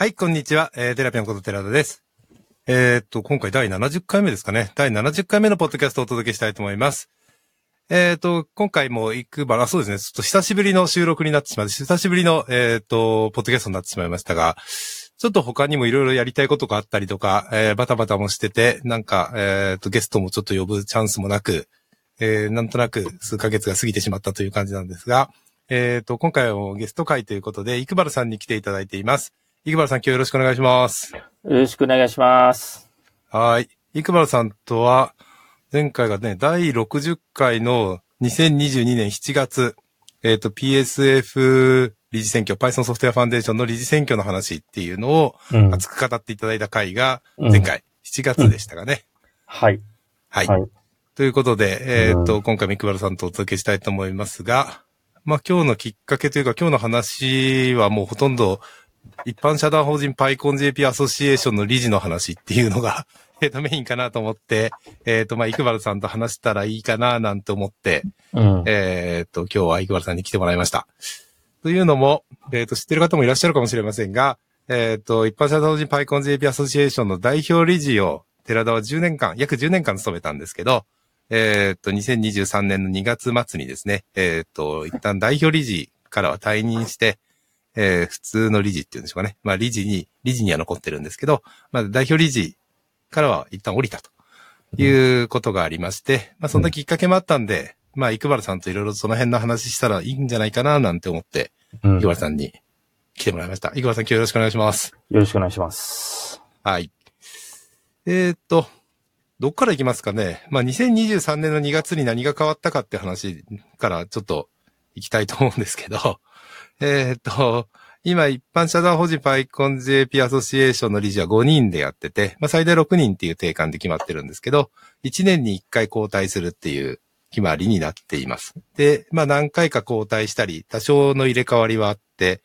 はい、こんにちは。えー、テラピアンこと寺田です。えーっと、今回第70回目ですかね。第70回目のポッドキャストをお届けしたいと思います。えーっと、今回も行くばら、そうですね。ちょっと久しぶりの収録になってしまって、久しぶりの、えーっと、ポッドキャストになってしまいましたが、ちょっと他にもいろいろやりたいことがあったりとか、えーバタバタもしてて、なんか、えーっと、ゲストもちょっと呼ぶチャンスもなく、えーなんとなく数ヶ月が過ぎてしまったという感じなんですが、えーっと、今回はゲスト会ということで、イクバルさんに来ていただいています。イクバルさん今日よろしくお願いします。よろしくお願いします。はい。イクバルさんとは、前回がね、第60回の2022年7月、えっ、と、PSF 理事選挙、Python ソフトウェアファンデーションの理事選挙の話っていうのをうん。熱く語っていただいた回が、うん前回、7月でしたかね。はい。はい。はい。ということで、えっ、と、う今回もイクバルさんとお届けしたいと思いますが、まあ今日のきっかけというか今日の話はもうほとんど一般社団法人 PyConJP アソシエーションの理事の話っていうのが、えっと、メインかなと思って、えっ、と、まあ、イクバルさんと話したらいいかななんて思って、うん。えっ、と、今日はイクバルさんに来てもらいました。というのも、えっ、と、知ってる方もいらっしゃるかもしれませんが、えっ、と、一般社団法人 PyConJP アソシエーションの代表理事を、寺田は10年間、約10年間務めたんですけど、えっ、と、2023年の2月末にですね、えっ、と、一旦代表理事からは退任して、えー普通の理事っていうんでしょうかね。まあ、理事に、理事には残ってるんですけど、まあ、代表理事からは一旦降りたということがありまして、まあ、そんなきっかけもあったんで、まあ、イクバルさんといろいろその辺の話したらいいんじゃないかななんて思って、うんイクバルさんに来てもらいました。イクバルさん今日よろしくお願いします。よろしくお願いします。はい。えーっと、どっから行きますかね。まあ、2023年の2月に何が変わったかって話からちょっと行きたいと思うんですけど、えーっと、今一般社団法人 PyConJP アソシエーションの理事は5人でやってて、まあ、最大6人っていう定款で決まってるんですけど、1年に1回交代するっていう決まりになっています。で、まあ、何回か交代したり、多少の入れ替わりはあって、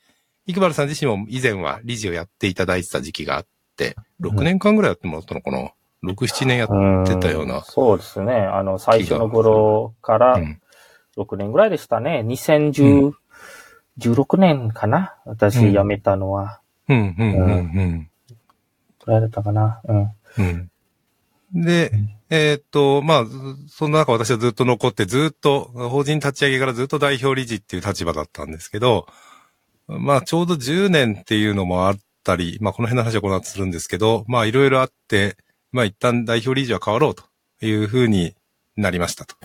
イクバルさん自身も以前は理事をやっていただいてた時期があって、6年間ぐらいやってもらったのかな ?6、7年やっうんてたような。そうですね。あの、最初の頃からうん。6年ぐらいでしたね。2010、16年かな？私うん辞めたのは。うん、うん、うん、どれだったかな？うん。うん。うん。で、えーっと、まあ、ずその中私はずっと残って、ずっと、法人立ち上げからずっと代表理事っていう立場だったんですけど、まあ、ちょうど10年っていうのもあったり、まあ、この辺の話はこの後するんですけど、まあ、いろいろあって、まあ、一旦代表理事は変わろうというふうになりましたと。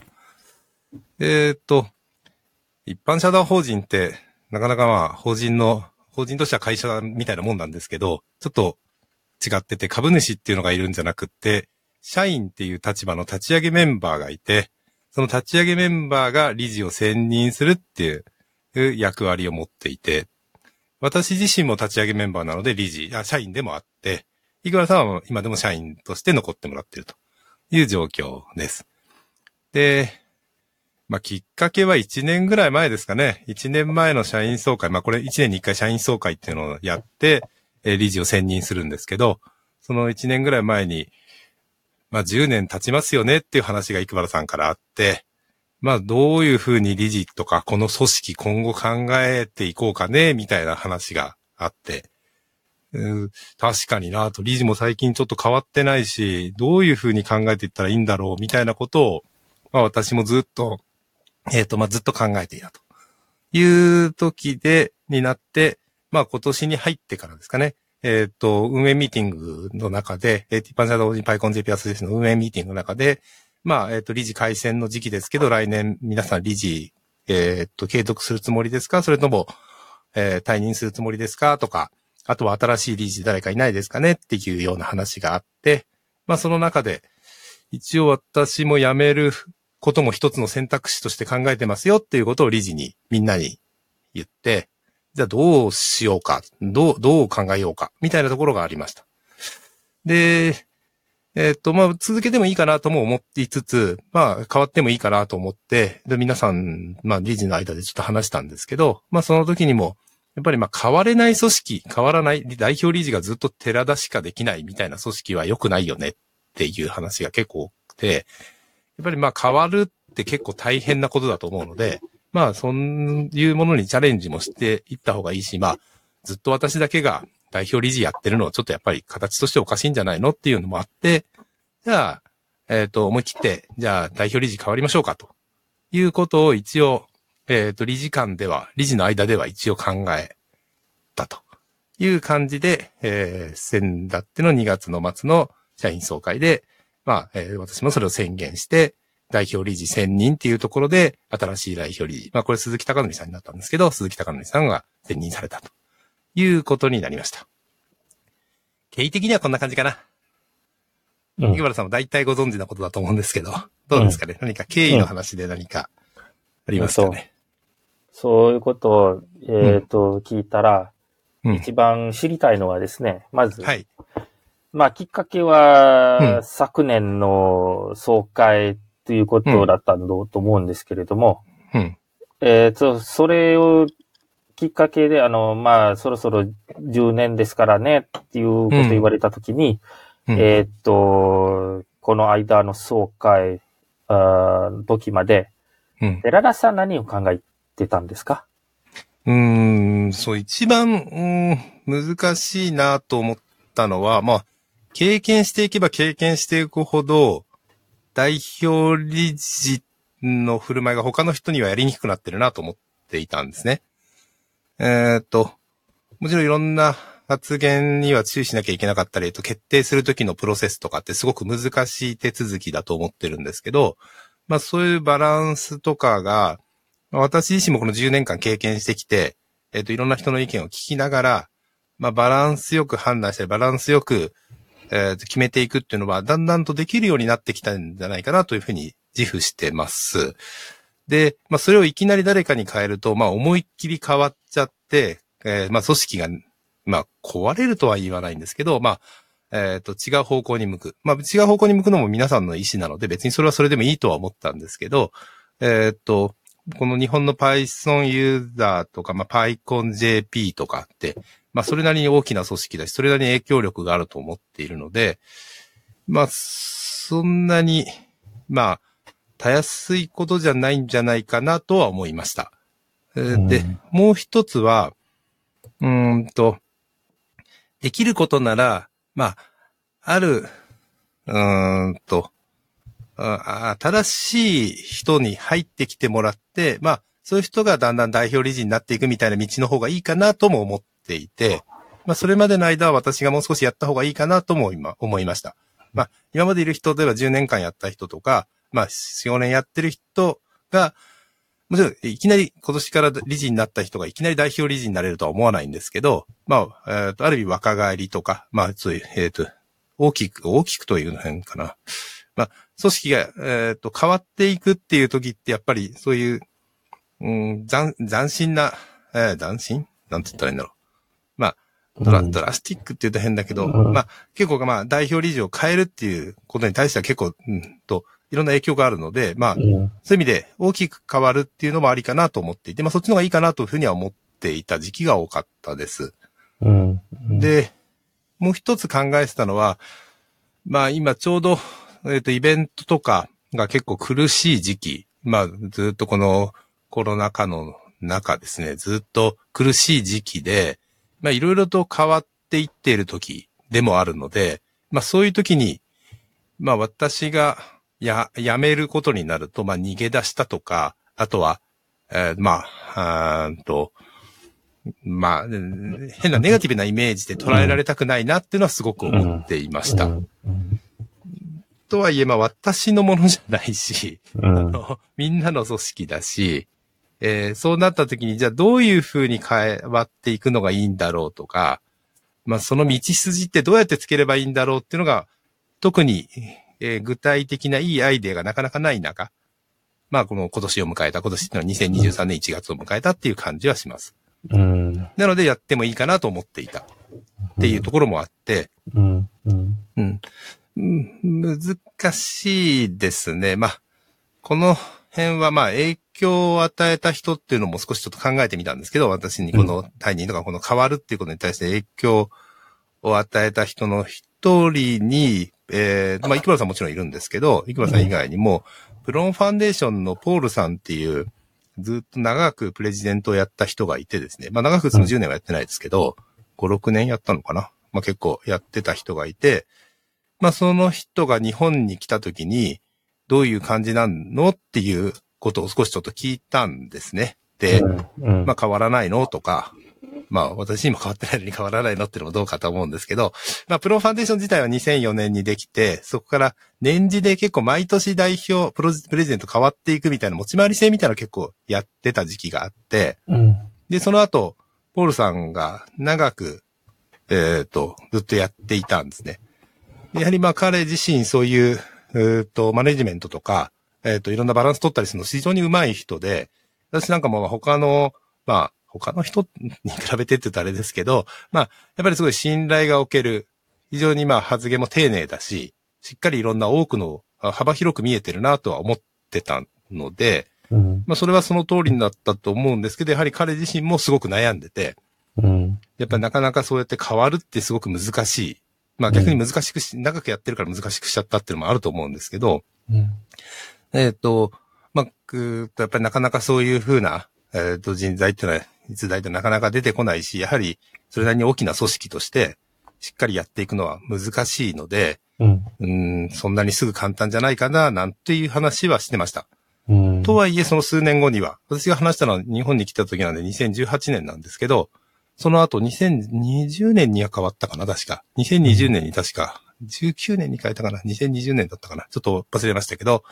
えーっと、一般社団法人って、なかなかまあ、法人の、法人としては会社みたいなもんなんですけど、ちょっと違ってて、株主っていうのがいるんじゃなくって、社員っていう立場の立ち上げメンバーがいて、その立ち上げメンバーが理事を選任するっていう役割を持っていて、私自身も立ち上げメンバーなので理事、あ社員でもあって、井倉さんは今でも社員として残ってもらっているという状況です。で、まあ、きっかけは1年ぐらい前ですかね。1年前の社員総会。まあ、これ1年に1回社員総会っていうのをやって、えー理事を選任するんですけど、その1年ぐらい前に、まあ、10年経ちますよねっていう話が生原さんからあって、まあ、どういうふうに理事とか、この組織今後考えていこうかね、みたいな話があって、うん確かになと、理事も最近ちょっと変わってないし、どういうふうに考えていったらいいんだろう、みたいなことを、まあ私もずっと、えっ、と、まあずっと考えていたという時で、になって、まあ今年に入ってからですかね。えっ、と、運営ミーティングの中で、えー、一般社団法人パイコン JP アソシエーションの運営ミーティングの中で、まあ、えっ、と、理事改選の時期ですけど、来年皆さん理事、えっ、と、継続するつもりですか？それとも、えー退任するつもりですか？とか、あとは新しい理事誰かいないですかね？っていうような話があって、まあその中で、一応私も辞めることも一つの選択肢として考えてますよっていうことを理事にみんなに言って、じゃあどうしようか、どう、どう考えようか、みたいなところがありました。で、えっと、まあ、続けてもいいかなとも思っていつつ、まあ、変わってもいいかなと思って、で、皆さん、まあ、理事の間でちょっと話したんですけど、まあ、その時にも、やっぱりまあ、変われない組織、変わらない、代表理事がずっと寺田しかできないみたいな組織は良くないよねっていう話が結構多くて、っぱりまあ、変わるって結構大変なことだと思うので、まあ、そういうものにチャレンジもしていった方がいいし、まあ、ずっと私だけが代表理事やってるのはちょっとやっぱり形としておかしいんじゃないのっていうのもあって、じゃあ、えっ、と、思い切って、じゃあ代表理事変わりましょうかということを一応、えっ、と、理事間では、理事の間では一応考えたという感じで、えー、先だっての2月の末の社員総会で、まあ、えー私もそれを宣言して、代表理事1000人っていうところで、新しい代表理事、まあこれ鈴木隆則さんになったんですけど、鈴木隆則さんが選任されたということになりました。経緯的にはこんな感じかな。うん。池原さんも大体ご存知なことだと思うんですけど、どうですかね、何か経緯の話で何かありますかね、そう。いうことを、えっ、と、聞いたら、うん。一番知りたいのはですね、まず、はい。まあ、きっかけは、うん。昨年の総会ということだったんだと思うんですけれども、うん。えっ、と、それをきっかけで、あの、まあ、そろそろ10年ですからね、っていうことを言われたときに、うん。えっ、と、この間の総会、あー時まで、うん。寺田さん何を考えてたんですか？うーん、そう、一番、うーん、難しいなと思ったのは、まあ、経験していけば経験していくほど、代表理事の振る舞いが他の人にはやりにくくなってるなと思っていたんですね。えーっと、もちろんいろんな発言には注意しなきゃいけなかったり、と決定するときのプロセスとかってすごく難しい手続きだと思ってるんですけど、まあそういうバランスとかが、私自身もこの10年間経験してきて、えっ、と、いろんな人の意見を聞きながら、まあ、バランスよく判断したり、バランスよく、えー決めていくっていうのは、だんだんとできるようになってきたんじゃないかなというふうに自負してます。で、まあ、それをいきなり誰かに変えると、まあ、思いっきり変わっちゃって、えーまあ、組織が、まあ、壊れるとは言わないんですけど、まあ、えっ、と、違う方向に向く。まあ、違う方向に向くのも皆さんの意思なので、別にそれはそれでもいいとは思ったんですけど、えっ、と、この日本の Python ユーザーとか、まあ、PyConJP とかって、まあ、それなりに大きな組織だし、それなりに影響力があると思っているので、まあ、そんなに、まあ、たやすいことじゃないんじゃないかなとは思いました。えーでうん、もう一つは、うーんと、できることなら、まあ、ある、うーんと、あ新しい人に入ってきてもらって、まあ、そういう人がだんだん代表理事になっていくみたいな道の方がいいかなとも思っていて、まあ、それまでの間は私がもう少しやった方がいいかなとも今思いました。まあ、今までいる人、例えば10年間やった人とか、まあ、4、5年やってる人が、もちろん、いきなり今年から理事になった人がいきなり代表理事になれるとは思わないんですけど、まあ、えっ、と、ある意味若返りとか、まあ、そういう、えっ、と、大きく、大きくというの変かな。まあ、組織が、えっ、と、変わっていくっていう時って、やっぱり、そういう、うん、斬、斬新な、えー斬新？なんて言ったらいいんだろう。まあ、ドラ、うんドラスティックって言うと変だけど、うんまあ、結構、まあ、代表理事を変えるっていうことに対しては結構、うんと、いろんな影響があるので、まあ、うんそういう意味で大きく変わるっていうのもありかなと思っていて、まあそっちの方がいいかなというふうには思っていた時期が多かったです。うん。で、もう一つ考えてたのは、まあ今ちょうど、えっ、と、イベントとかが結構苦しい時期、まあずっとこのコロナ禍の中ですね、ずっと苦しい時期で、まあいろいろと変わっていっている時でもあるので、まあそういう時に、まあ私がや、やめることになると、まあ逃げ出したとか、あとは、えーまあ、あーんと、まあ、うん変なネガティブなイメージで捉えられたくないなっていうのはすごく思っていました。うんうんとはいえ、まあ私のものじゃないし、うんあのみんなの組織だし、えーそうなった時に、じゃあどういう風に変わっていくのがいいんだろうとか、まあその道筋ってどうやってつければいいんだろうっていうのが、特に、えー具体的ないいアイデアがなかなかない中、まあこの今年を迎えた、今年っていうのは2023年1月を迎えたっていう感じはします。うん。なのでやってもいいかなと思っていたっていうところもあって。うん。うん難しいですね。まあ、この辺はまあ影響を与えた人っていうのも少しちょっと考えてみたんですけど、私にこの退任とかこの変わるっていうことに対して影響を与えた人の一人に、えー、まあ、池村さんもちろんいるんですけど、池村さん以外にも、プロンファンデーションのポールさんっていう、ずっと長くプレジデントをやった人がいてですね、まあ長くその10年はやってないですけど、5、6年やったのかな。まあ結構やってた人がいて、まあその人が日本に来た時に、どういう感じなのっていうことを少しちょっと聞いたんですね。で、まあ変わらないの？とか、まあ私今変わってないのに変わらないのっていうのもどうかと思うんですけど、まあプロファンデーション自体は2004年にできて、そこから年次で結構毎年代表、プロプレゼント変わっていくみたいな持ち回り制みたいなの結構やってた時期があって、うんで、その後、ポールさんが長く、えっ、と、ずっとやっていたんですね。やはりまあ彼自身そういう、えーと、マネジメントとか、えっ、と、いろんなバランス取ったりするの非常に上手い人で、私なんかも他の、まあ、他の人に比べてって言うとあれですけど、まあ、やっぱりすごい信頼がおける、非常にまあ発言も丁寧だし、しっかりいろんな多くの、あ幅広く見えてるなとは思ってたので、うん。まあそれはその通りになったと思うんですけど、やはり彼自身もすごく悩んでて、うん。やっぱりなかなかそうやって変わるってすごく難しい。まあ逆に難しくし、長くやってるから難しくしちゃったっていうのもあると思うんですけど、うんえっ、と、まあ、ぐーっとやっぱりなかなかそういうふうな、えっ、と人材っていうのは、実在ってなかなか出てこないし、やはりそれなりに大きな組織として、しっかりやっていくのは難しいので、うんうーん、そんなにすぐ簡単じゃないかな、なんていう話はしてました。うんとはいえ、その数年後には、私が話したのは日本に来た時なんで2018年なんですけど、その後2020年には変わったかな、確か。2020年に確か、19年に変えたかな、2020年だったかな、ちょっと忘れましたけど、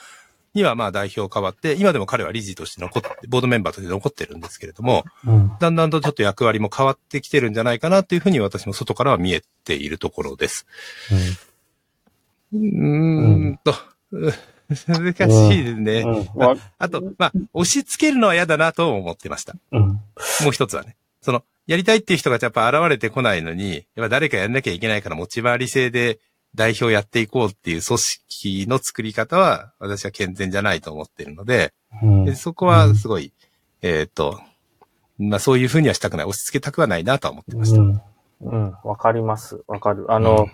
にはまあ代表変わって、今でも彼は理事として残って、ボードメンバーとして残ってるんですけれども、うんだんだんとちょっと役割も変わってきてるんじゃないかなというふうに私も外からは見えているところです。うーんと、う難しいですね。うんわあと、まあ、押し付けるのは嫌だなとも思ってました。うんもう一つはね。その、やりたいっていう人がやっぱ現れてこないのに、やっぱ誰かやんなきゃいけないから持ち回り制で代表やっていこうっていう組織の作り方は、私は健全じゃないと思ってるので、うんでそこはすごい、えっ、と、まあそういうふうにはしたくない、押し付けたくはないなとは思ってました。うん。うん。わかります。わかる。あの、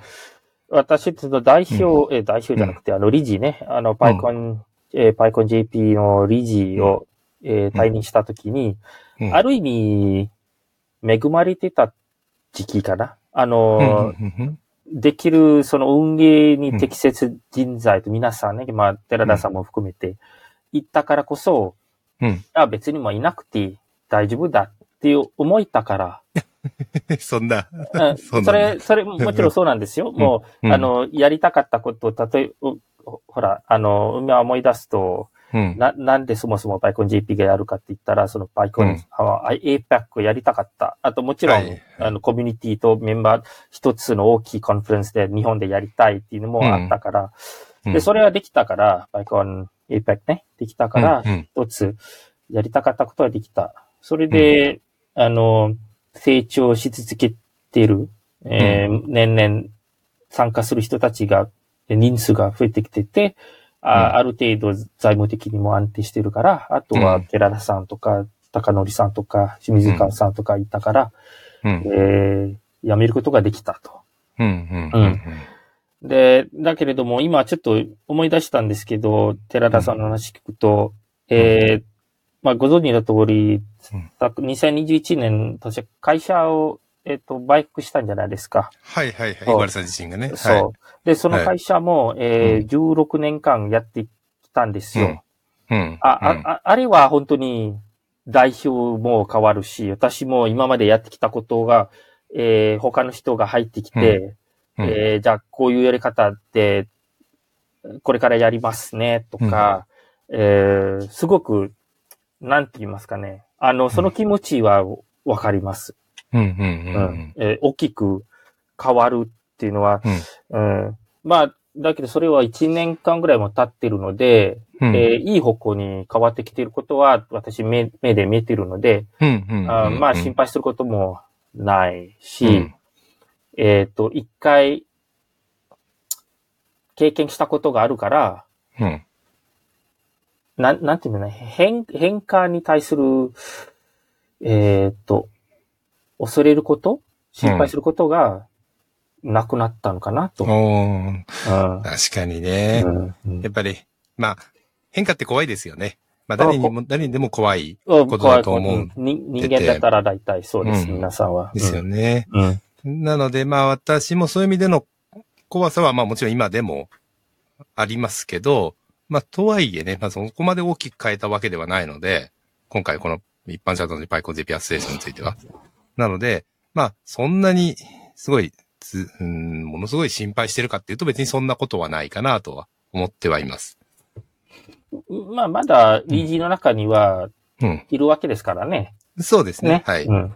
私、ちょっと代表、え、代表じゃなくて、あの、理事ね、あの、パイコン、えーパイコン JP の理事を、えー退任したときに、うんある意味、恵まれてた時期かな。あうんの、うんうんできる、その運営に適切人材と皆さんね、まあ、寺田さんも含めて、言ったからこそ、うん。あ別にもういなくて大丈夫だっていう思いたから、そんな。うん。そうな。んだそれ、それ、もちろんそうなんですよ。もう、うん。あの、やりたかったことを、例えば、ほら、あの、今思い出すと、うん。な、なんでそもそもパイコン JP がやるかって言ったら、そのパイコン、うん。APAC をやりたかった。あともちろん、はい。あの、コミュニティとメンバー一つの大きい conference で日本でやりたいっていうのもあったから、うん。で、それはできたから、パイコン APAC ね、できたから、一つやりたかったことはできた。それで、あの、成長し続けている、えー年々参加する人たちが、人数が増えてきてて、あうん。ある程度財務的にも安定してるから、あとはうん。寺田さんとか、高則さんとか、清水川さんとかいたから、うん。えー辞めることができたと。うんうんうんで、だけれども、今ちょっと思い出したんですけど、寺田さんの話聞くと、えーまあ、ご存知の通りうん、た2021年、確か会社を、えっ、と、売却したんじゃないですか。はいはいはい。そうイワルさん自身がね。そう。はいで、その会社も、えーう16年間やってきたんですよ。うん。あ、あ、ああれは本当に代表も変わるし、私も今までやってきたことが、えー他の人が入ってきて、うんえーじゃあこういうやり方で、これからやりますね、とか、えーすごく、なんて言いますかね。あの、その気持ちはわかります。うんうんううんん。えー大きく変わるっていうのは、うんまあ、だけどそれは1年間ぐらいも経ってるので、うん。えーいい方向に変わってきていることは、私目、目で見えているので、うんうんうん。あまあ、心配することもないし、うんえっ、と、一回、経験したことがあるから、うん。なん、なんていうのね、変、変化に対する、えっ、と、恐れること心配することがなくなったのかなと。うん確かにね。うんうんやっぱり、まあ、変化って怖いですよね。まあ誰にも、誰にでも怖いうんことだと思う人人間だったら大体そうです、うん皆さんは。ですよね。うん。うん。なので、まあ私もそういう意味での怖さは、まあもちろん今でもありますけど、まあとはいえね、まあそこまで大きく変えたわけではないので、今回この一般社団のパイコン JP アステーションについては。なので、まあそんなにすごいつ、うん、ものすごい心配してるかっていうと別にそんなことはないかなとは思ってはいます。まあ、まだ、理事の中には、うん。いるわけですからね。そうですね。ね。はい。うん。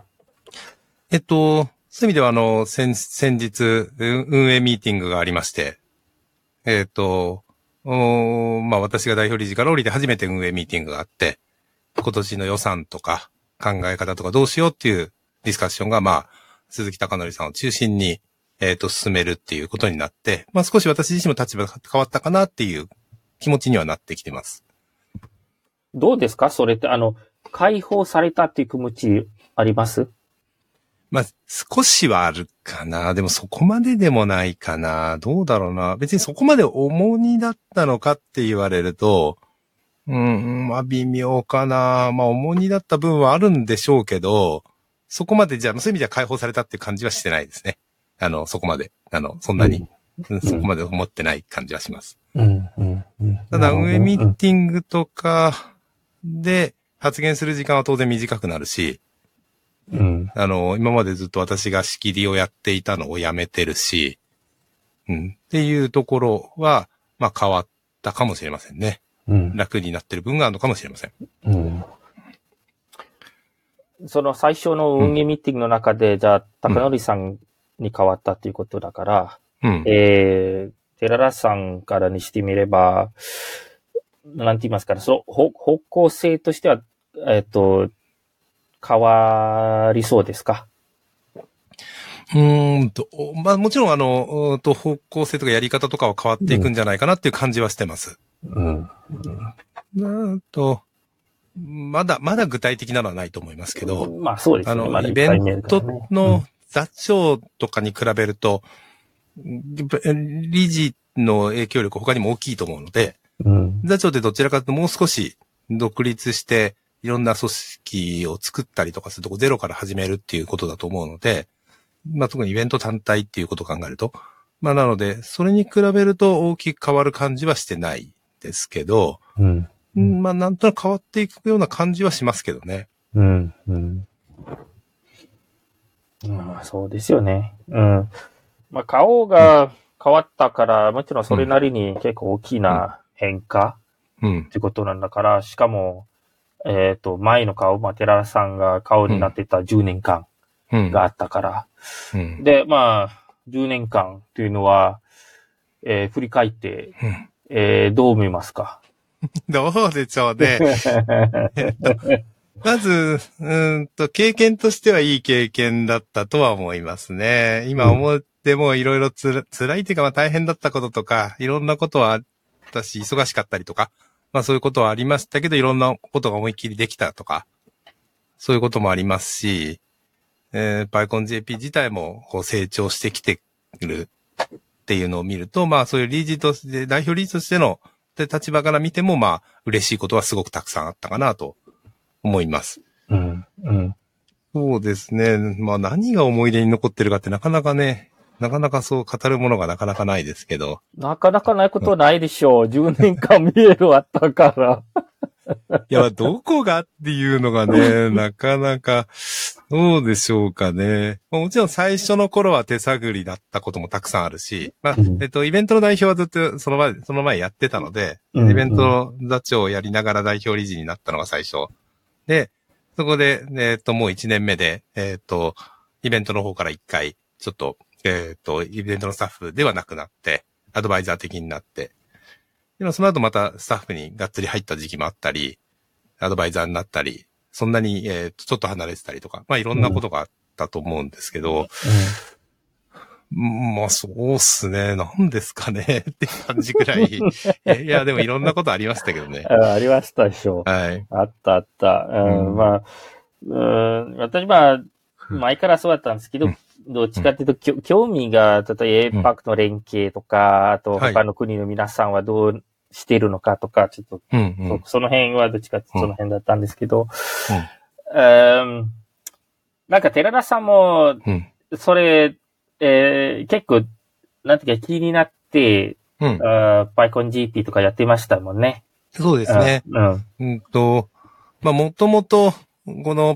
えっと、そういう意味では、あの、先、先日、う運営ミーティングがありまして、えっと、おーまあ、私が代表理事から降りて初めて運営ミーティングがあって、今年の予算とか考え方とかどうしようっていうディスカッションが、まあ、鈴木貴則さんを中心に、えっ、と、進めるっていうことになって、まあ、少し私自身も立場が変わったかなっていう気持ちにはなってきてます。どうですか？それって、あの、解放されたっていう気持ちあります？まあ、少しはあるかな。でもそこまででもないかな。どうだろうな。別にそこまで重荷だったのかって言われると、うん、まあ微妙かな。まあ重荷だった分はあるんでしょうけど、そこまでじゃあ、そういう意味では解放されたっていう感じはしてないですね。あの、そこまで。あの、そんなに、うんそこまで思ってない感じはします。うん、うん、うん。ただ、運営ミうんーティングとかで発言する時間は当然短くなるし、うん。あの、今までずっと私が仕切りをやっていたのをやめてるし、うん、っていうところは、まあ変わったかもしれませんね。うん。楽になってる分があるのかもしれません。うん。その最初の運営ミーティングの中で、じゃあ、高則さんに変わったっていうことだから、うん。えー、寺田さんからにしてみれば、なんて言いますかね、その方方向性としては、えっ、と、変わりそうですか？うーんと、まあもちろんあの、うーんと方向性とかやり方とかは変わっていくんじゃないかなっていう感じはしてます。うん。うーんと、まだ、まだ具体的なのはないと思いますけど、まあそうですね。あの、まだイベントの座長とかに比べると、理事の影響力他にも大きいと思うので、うん。座長ってどちらかというともう少し独立して、いろんな組織を作ったりとかするとこゼロから始めるっていうことだと思うので、まあ特にイベント単体っていうことを考えると、まあなので、それに比べると大きく変わる感じはしてないですけど、うん。うんまあなんとなく変わっていくような感じはしますけどね。うん。うん。まあそうですよね。うん。まあ顔が変わったから、もちろんそれなりに結構大きな変化うんっ。てことなんだから、しかも、えっ、と、前の顔、まあ、寺田さんが顔になってた10年間うん。があったから。うん。で、まあ、10年間というのは、えー振り返って、うんえーどう見ますか？どうでしょうね。まず、うーんと、経験としてはいい経験だったとは思いますね。今思ってもいろいろつら、辛いっていうか、まあ大変だったこととか、いろんなことはあったし、忙しかったりとか、まあそういうことはありましたけど、いろんなことが思いっきりできたとか、そういうこともありますし、えー、パイコン JP 自体もこう成長してきてるっていうのを見ると、まあそういう理事として、代表理事としてので立場から見ても、まあ嬉しいことはすごくたくさんあったかなと思います。うん。うん。そうですね。まあ何が思い出に残ってるかってなかなかね、なかなかそう語るものがなかなかないですけど。なかなかないことないでしょう。10年間見えるあったから。いや、どこがっていうのがね、なかなか、どうでしょうかね。まあもちろん最初の頃は手探りだったこともたくさんあるし、まあうん、えっと、イベントの代表はずっとその前、その前やってたので、うんイベントの座長をやりながら代表理事になったのが最初。で、そこで、えっと、もう1年目で、えっと、イベントの方から1回、ちょっと、えっと、イベントのスタッフではなくなって、アドバイザー的になって、でもその後またスタッフにがっつり入った時期もあったり、アドバイザーになったり、そんなに、えーとちょっと離れてたりとか、まあいろんなことがあったと思うんですけど、うんまあそうっすね、なんですかね って感じくらい。いやでもいろんなことありましたけどね。あありましたでしょう。はい。あったあった。うん、うんまあ、うん、私まあ、前からそうだったんですけど、うんどっちかっていうと、きょ興味が、例えばうん APAC の連携とか、あとはい他の国の皆さんはどうしているのかとか、ちょっと、うんうん。その辺はどっちかってその辺だったんですけど、うんうんなんか寺田さんも、うん。それ、えー結構、なんていうか気になって、うん。あー PyConGP とかやってましたもんね。そうですね。うん。うんと、まあ、もともと、この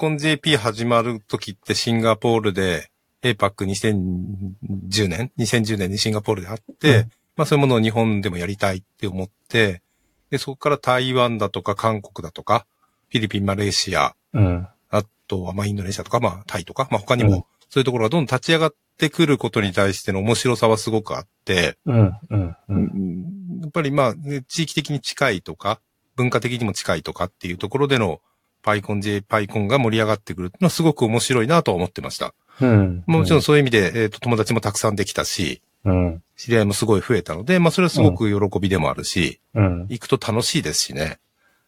PyConJP 始まる時ってシンガポールで APAC2010 年 ?2010 年にシンガポールであって、うんまあそういうものを日本でもやりたいって思って、で、そこから台湾だとか韓国だとか、フィリピン、マレーシア、うん。あとはまあインドネシアとか、まあタイとか、まあ他にうんもそういうところがどんどん立ち上がってくることに対しての面白さはすごくあって、うん。うん。う。うんんやっぱりまあ、ね地域的に近いとか、文化的にも近いとかっていうところでの、パイコン J、パイコンが盛り上がってくるのはすごく面白いなとは思ってました。うん。もちろんそういう意味で、えっ、と、友達もたくさんできたし、うん。知り合いもすごい増えたので、まあそれはすごく喜びでもあるし、うん。行くと楽しいですしね。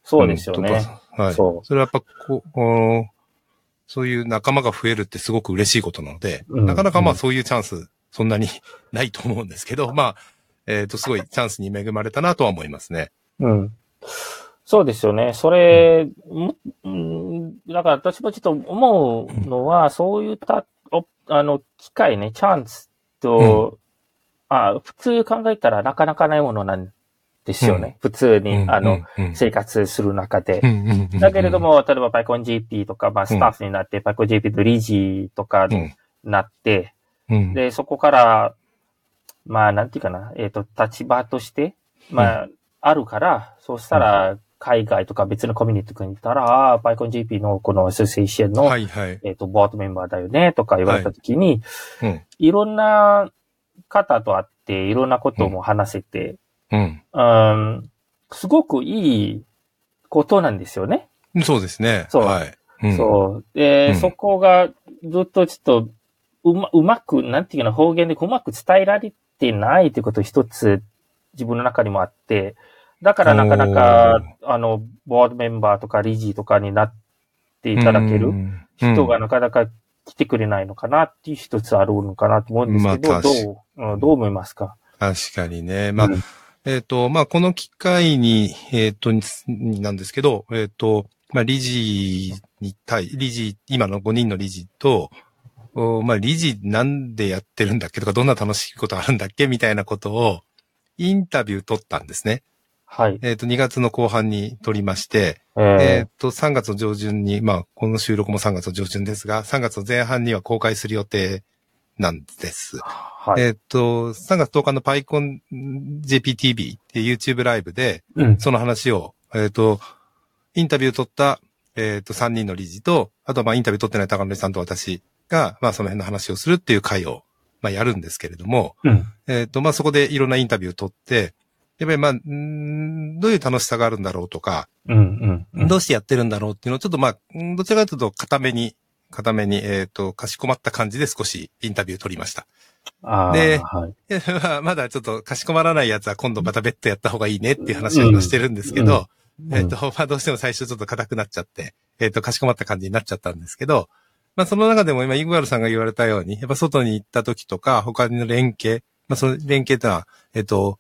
そうですよね。はい。そそれはやっぱこう、そういう仲間が増えるってすごく嬉しいことなので、うんなかなかまうんあそういうチャンス、そんなに ないと思うんですけど、まあ、えっ、と、すごいチャンスに恵まれたなとは思いますね。う。うん。そうですよね。それ、もうん、だから私もちょっと思うのは、そういった、おあの、機会ね、チャンスと、あ普通考えたらなかなかないものなんですよね。普通に、あの、、うん。生活する中で。うん。うん。うん。だけれど、も、例えば PyConGP とか、まあ、スタッフになって、PyConGP と理事とかうん。なって、うん、で、そこから、まあ、なんていうかな、えっ、と、立場として、まあ、あるから、そうしたら、海外とか別のコミュニティに行ったら、ああ、PyConGP のこのアソシエーションの、はいはい。えっ、と、ボードメンバーだよね、とか言われたときに、うん。い、ろんな方と会って、いろんなことも話せて、うん。うん、すごくいいことなんですよね。そうですね。そうはい。うん、そう。で、うんそこがずっとちょっと、うま、うまく、なんていうかな、方言でうまく伝えられてないってこと一つ自分の中にもあって、だからなかなか、あの、ボードメンバーとか理事とかになっていただけるうん。人がなかなか来てくれないのかなっていう一つあるのかなと思うんですけど、まあ確どう、うんどう思いますか？確かにね。まあ、うん。えっ、と、まあ、この機会に、えっ、と、にになんですけど、えっ、と、まあ、理事に対、理事、今の5人の理事と、おまあ、理事なんでやってるんだっけとか、どんな楽しいことあるんだっけみたいなことを、インタビュー取ったんですね。はい。えっ、と、2月の後半に取りまして、ええっ、と、3月の上旬に、まあ、この収録も3月の上旬ですが、3月の前半には公開する予定なんです。はい。えっ、と、3月10日の PyConJPTV っていう YouTube ライブで、うん。その話を、えっ、と、インタビュー取った、えっ、と、3人の理事と、あとはまあインタビュー取ってない高野さんと私が、まあその辺の話をするっていう会を、まあやるんですけれども、うん。えっ、と、まあそこでいろんなインタビューを取って、やっぱりまあ、どういう楽しさがあるんだろうとか、うん。うん。うん。どうしてやってるんだろうっていうのをちょっとまあ、んどちらかというと固めに、固めに、えっ、と、かしこまった感じで少しインタビュー取りました。で まあまだちょっとかしこまらないやつは今度また別途やった方がいいねっていう話を今してるんですけど、うんえっ、と、まあどうしても最初ちょっと硬くなっちゃって、えっ、と、かしこまった感じになっちゃったんですけど、まあその中でも今、イグワルさんが言われたように、やっぱ外に行った時とか、他の連携、まあその連携ってのは、えっ、と、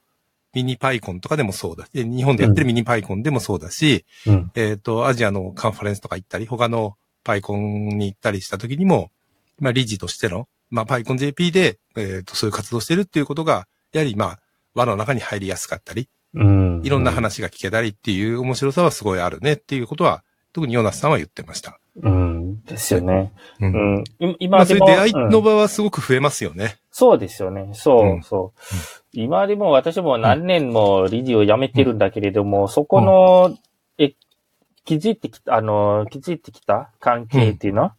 ミニパイコンとかでもそうだ。で日本でやってるミニパイコンでもそうだし、うん。えっ、と、アジアのカンファレンスとか行ったり、他のパイコンに行ったりした時にも、まあ理事としての、まあパイコン JP で、えっ、と、そういう活動してるっていうことが、やはりまあ、輪の中に入りやすかったり、うん。いろんな話が聞けたりっていう面白さはすごいあるねっていうことは、特にヨナスさんは言ってました。うん。ですよね。う。うんん。いま今あそういう。出会いのうん場はすごく増えますよね。そうですよね。そう、うんそう。今でも私も何年も理事を辞めてるんだけれども、そこの、え、気づいてきた、あの、気づいてきた関係っていうの？は、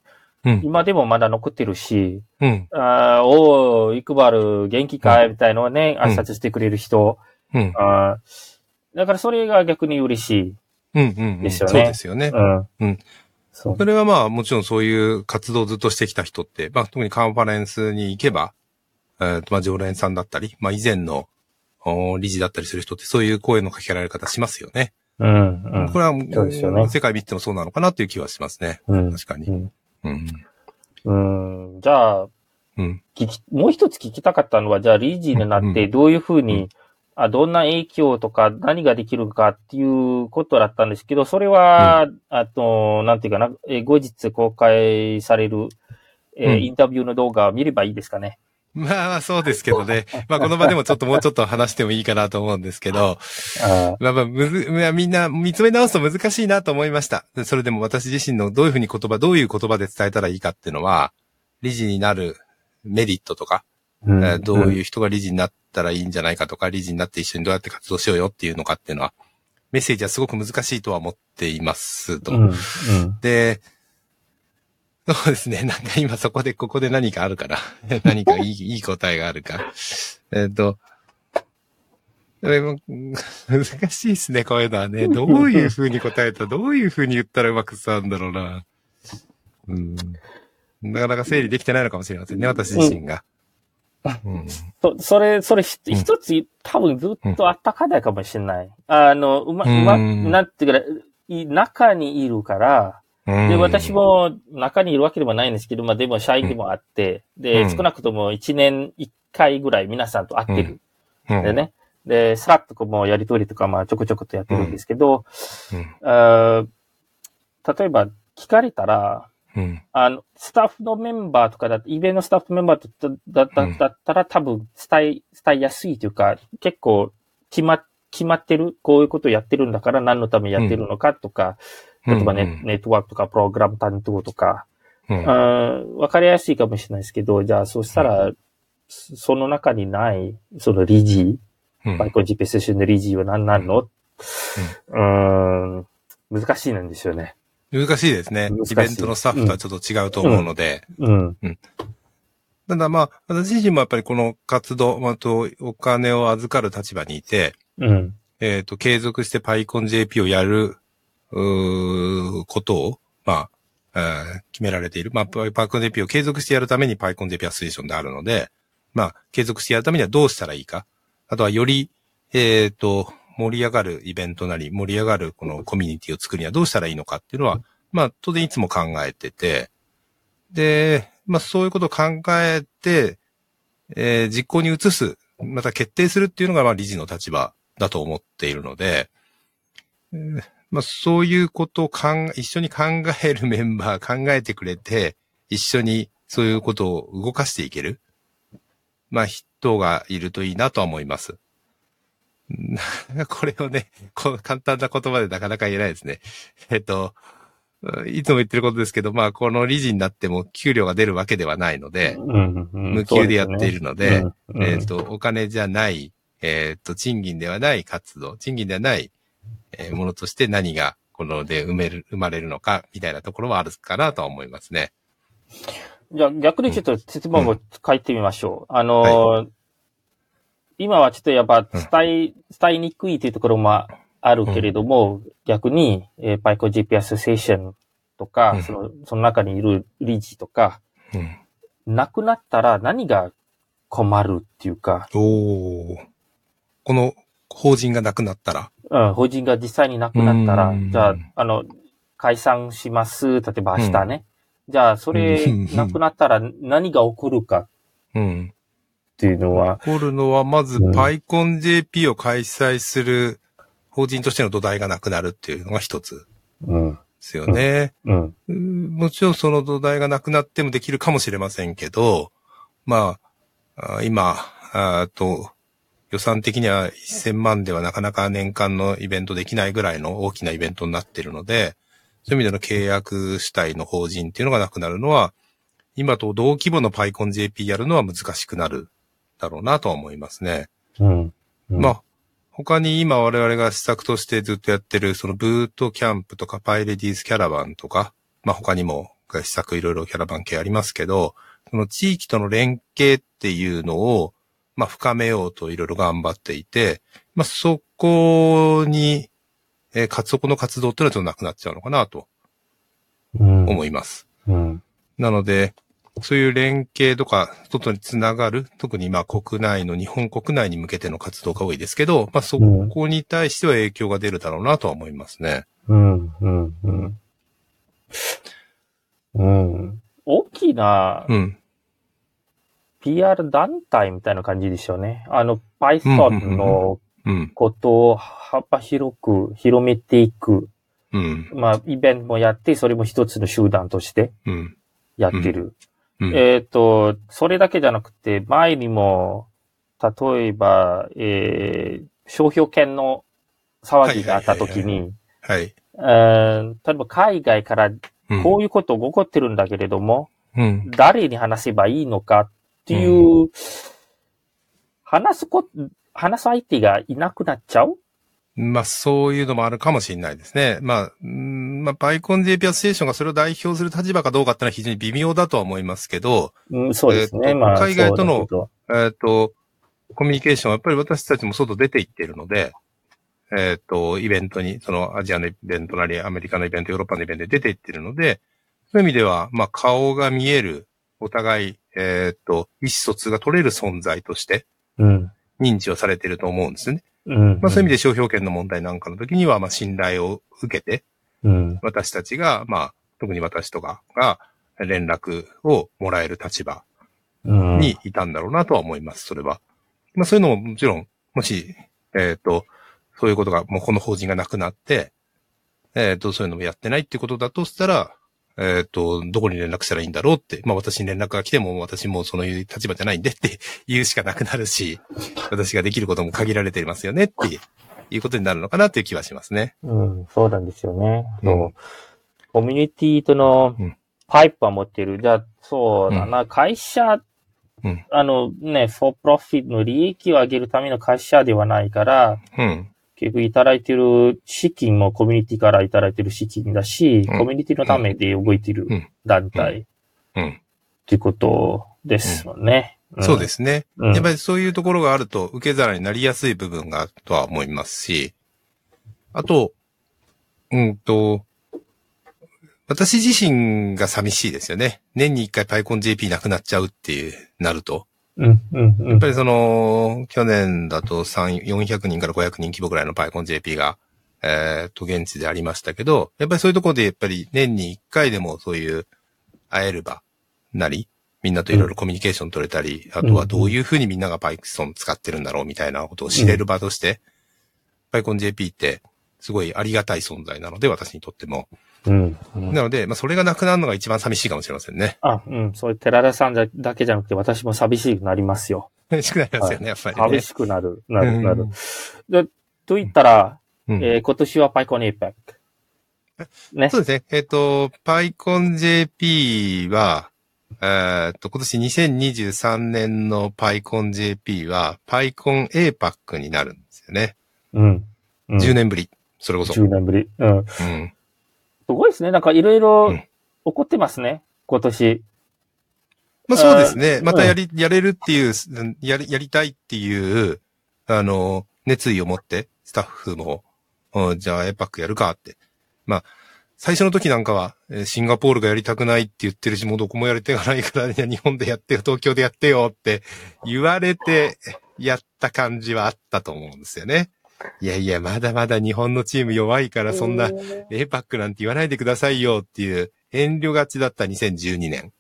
うん。今でもまだ残ってるし、うん。あーおー、イクバル元気かい？みたいのをね、うん挨拶してくれる人。うん。あーだからそれが逆に嬉しい。うん。うん。うん。ですよねそうですよね。うん。うん。それはまあもちろんそういう活動をずっとしてきた人って、まあ特にカンファレンスに行けば、えまあ常連さんだったり、まあ以前のお理事だったりする人ってそういう声のかけられ方しますよね。うん、うん。これは、そうですよね世界見てもそうなのかなっていう気はしますね。うん確かに。うんうん。うん。じゃあ、うん。聞き、もう一つ聞きたかったのは、じゃあ、理事になって、どういうふうに、あどんな影響とか何ができるかっていうことだったんですけど、それは、あと、なんていうかな、えー後日公開される、えーうんインタビューの動画を見ればいいですかね。まあまあそうですけどね。まあこの場でもちょっともうちょっと話してもいいかなと思うんですけど、あまあまあむず、まあみんな見つめ直すと難しいなと思いました。でそれでも私自身のどういうふうに言葉、どういう言葉で伝えたらいいかっていうのは、理事になるメリットとか、うんえーどういう人が理事になったらいいんじゃないかとか、理事になって一緒にどうやって活動しようよっていうのかっていうのは、メッセージはすごく難しいとは思っていますと。うんうんで、そうですね。なんか今そこで、ここで何かあるから。何かいい、いい答えがあるか。えっと、難しいですね、こういうのはね。どういう風に答えた、どういう風に言ったらうまく伝わるんだろうな。うん。なかなか整理できてないのかもしれませんね、私自身が。うん。そそれ、それひうん一つ、多分ずっとあったかないかもしれない。あの、うま、うま、うんなんていうか、い中にいるから、で、私も中にいるわけでもないんですけど、まあでも社員でもあって、で、うん少なくとも1年1回ぐらい皆さんと会ってる。うん、でね。で、スラックとかもやりとりとか、まあちょこちょことやってるんですけど、うん。あー例えば聞かれたら、うん。あの、スタッフのメンバーとかだイベントのスタッフメンバーだだだうんだったら多分伝え、伝えやすいというか、結構決ま、決まってる、こういうことをやってるんだから何のためにやってるのかとか、例えばネ,、うん。ネットワークとかプログラム担当とか、わかりやすいかもしれないですけど、じゃあそうしたら、そその中にない、その理事、うん。バイコン GPS セッションの理事は何なの、うーん、難しいなんですよね。難しいですね。イベントのスタッフとはちょっと違うと思うので。うん。ただまあ、私自身もやっぱりこの活動、まあ、とお金を預かる立場にいて、うん。えっ、と、継続して PyConJP をやる、うことを、まあ、えー決められている。まあ、PyConJP を継続してやるために PyConJP アステーションであるので、まあ、継続してやるためにはどうしたらいいか。あとはより、えっ、と、盛り上がるイベントなり、盛り上がるこのコミュニティを作るにはどうしたらいいのかっていうのは、まあ、当然いつも考えてて、で、まあ、そういうことを考えて、えー実行に移す、また決定するっていうのが、まあ、理事の立場だと思っているので、えーまあ、そういうことを一緒に考えるメンバー、考えてくれて、一緒にそういうことを動かしていける、まあ、人がいるといいなとは思います。な これをね、この簡単な言葉でなかなか言えないですね。えっと、いつも言ってることですけど、まあ、この理事になっても給料が出るわけではないので、うんうん無給でやっているので、そうすね。えっ、と、お金じゃない、えっ、と、賃金ではない活動、賃金ではない、えーものとして何がこので生める、生まれるのか、みたいなところはあるかなとは思いますね。うんじゃあ逆にちょっと質問を書いてみましょう。あのー今はちょっとやっぱ伝え、伝えにくいというところもあるけれども、逆に、えー、パイコ GP アソシエーションとか、うん。その、その中にいる理事とか、うん。なくなったら何が困るっていうか、おーこの法人がなくなったら、うん、法人が実際になくなったらうん、じゃあ、あの、解散します。例えば明日ね。じゃあ、それうんなくなったら何が起こるか。うん。っていうのは、起こるのは、まず、うん。PyConJP を開催する法人としての土台がなくなるっていうのが一つ。うん、ですよね。うん、うん。もちろんその土台がなくなってもできるかもしれませんけど、まあ、あ今、あと、予算的には1000万ではなかなか年間のイベントできないぐらいの大きなイベントになっているので、そういう意味での契約主体の法人っていうのがなくなるのは、今と同規模の PyConJP やるのは難しくなるだろうなとは思いますね。うん。まあ、他に今我々が施策としてずっとやってる、そのブートキャンプとかパイレディーズキャラバンとか、まあ他にも施策いろいろキャラバン系ありますけど、その地域との連携っていうのを、まあ深めようといろいろ頑張っていて、まあそこに、えーかそこの活動っていうのはちょっとなくなっちゃうのかなとうん、思います。うん、なので、そういう連携とか、外につながる、特にまあ国内の、日本国内に向けての活動が多いですけど、まあそこに対しては影響が出るだろうなとは思いますね。うん、うん、うん。うん。大きなうん。PR 団体みたいな感じでしょうね。あの、うんうん Python のうん。ことを幅広く広めていく。うん。まあ、イベントもやって、それも一つの集団としてうん。やってる。うん。えっ、と、それだけじゃなくて、前にも、例えば、えー商標権の騒ぎがあった時はいに、はい。えー例えば海外からうんこういうことが起こってるんだけれども、うん。誰に話せばいいのかっていう、話すこ、話す相手がいなくなっちゃう？まあ、そういうのもあるかもしれないですね。まあ、うんまあ、パイコン JP アステーションがそれを代表する立場かどうかってのは非常に微妙だとは思いますけど、うん、そうですね。えーとまあ、海外とのえっ、と、コミュニケーションはやっぱり私たちも外出て行っているので、えっ、と、イベントに、そのアジアのイベントなり、アメリカのイベント、ヨーロッパのイベントで出て行っているので、そういう意味では、まあ、顔が見える、お互い、えっ、と、意思疎通が取れる存在としてうん。認知をされていると思うんですよね。うん。まあ、そういう意味で商標権の問題なんかの時には、まあ、信頼を受けて、うん。私たちが、まあ、特に私とかが連絡をもらえる立場うん。にいたんだろうなとは思います、それは。まあそういうのももちろん、もし、えっ、と、そういうことが、もうこの法人がなくなって、えっ、と、そういうのもやってないってことだとしたら、えっ、と、どこに連絡したらいいんだろうって、まあ私に連絡が来ても私もその立場じゃないんでって 言うしかなくなるし、私ができることも限られていますよねって いうことになるのかなっていう気はしますね。うん、そうなんですよね。うんコミュニティとのうんパイプは持ってる。じゃあ、そうだな、会社、うんあのね、フォープロフィットの利益を上げるための会社ではないから、うん。結局いただいてる資金もコミュニティからいただいてる資金だし、うんコミュニティのためで動いてるうん団体っうん。ていうことですよね。。そうですすね。うんやっぱりそういうところがあると受け皿になりやすい部分がとは思いますし、あと、うんと、私自身が寂しいですよね。年に一回パイコン JP なくなっちゃうっていう、なると。うん、うん、うんやっぱ。りその、去年だと3、400人から500人規模ぐらいのパイコン JP が、えっ、と、現地でありましたけど、やっぱりそういうところでやっぱり年に一回でもそういう会える場なり、みんなといろいろコミュニケーション取れたり、あとはどういうふうにみんなが Python 使ってるんだろうみたいなことを知れる場として、パイコン JP ってすごいありがたい存在なので、私にとっても。うんうんなので、まあそれがなくなるのが一番寂しいかもしれませんね。あ、うん。そういう寺田さんだだけじゃなくて私も寂しくなりますよ。寂しくなりますよね、やっぱりね寂。しくなる、なる、なるうん。で、と言ったら、うんえー今年は PyCon APEC。ねそ。うですね。えっ、と、PyConJP は、えっと、今年2023年の PyConJP は、PyCon APAC になるんですよね。うん。うん、10年ぶり。それこそ。10年ぶり。うん。うん。すごいですね。なんかいろいろうん起こってますね。今年。まあそうですね。うんまたやり、やれるっていう、やり、やりたいっていう、あの、熱意を持って、スタッフも、うんじゃあ APAC やるかって。まあ、最初の時なんかは、えーシンガポールがやりたくないって言ってるし、もうどこもやりたくないから、日本でやってよ、東京でやってよって言われて、やった感じはあったと思うんですよね。いやいや、まだまだ日本のチーム弱いから、そんな、APAC なんて言わないでくださいよっていう遠慮がちだった2012年。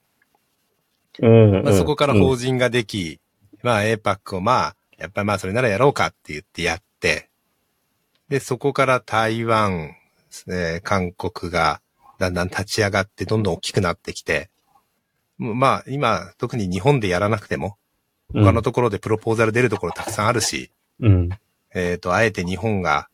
うん。まあ、そこからうん法人ができ、まあ APAC をまあ、やっぱりまあそれならやろうかって言ってやって、で、そこから台湾、えー韓国がだんだん立ち上がってどんどん大きくなってきて、まあ今特に日本でやらなくても、他のところでプロポーザル出るところたくさんあるし、うん。えっ、と、あえて日本が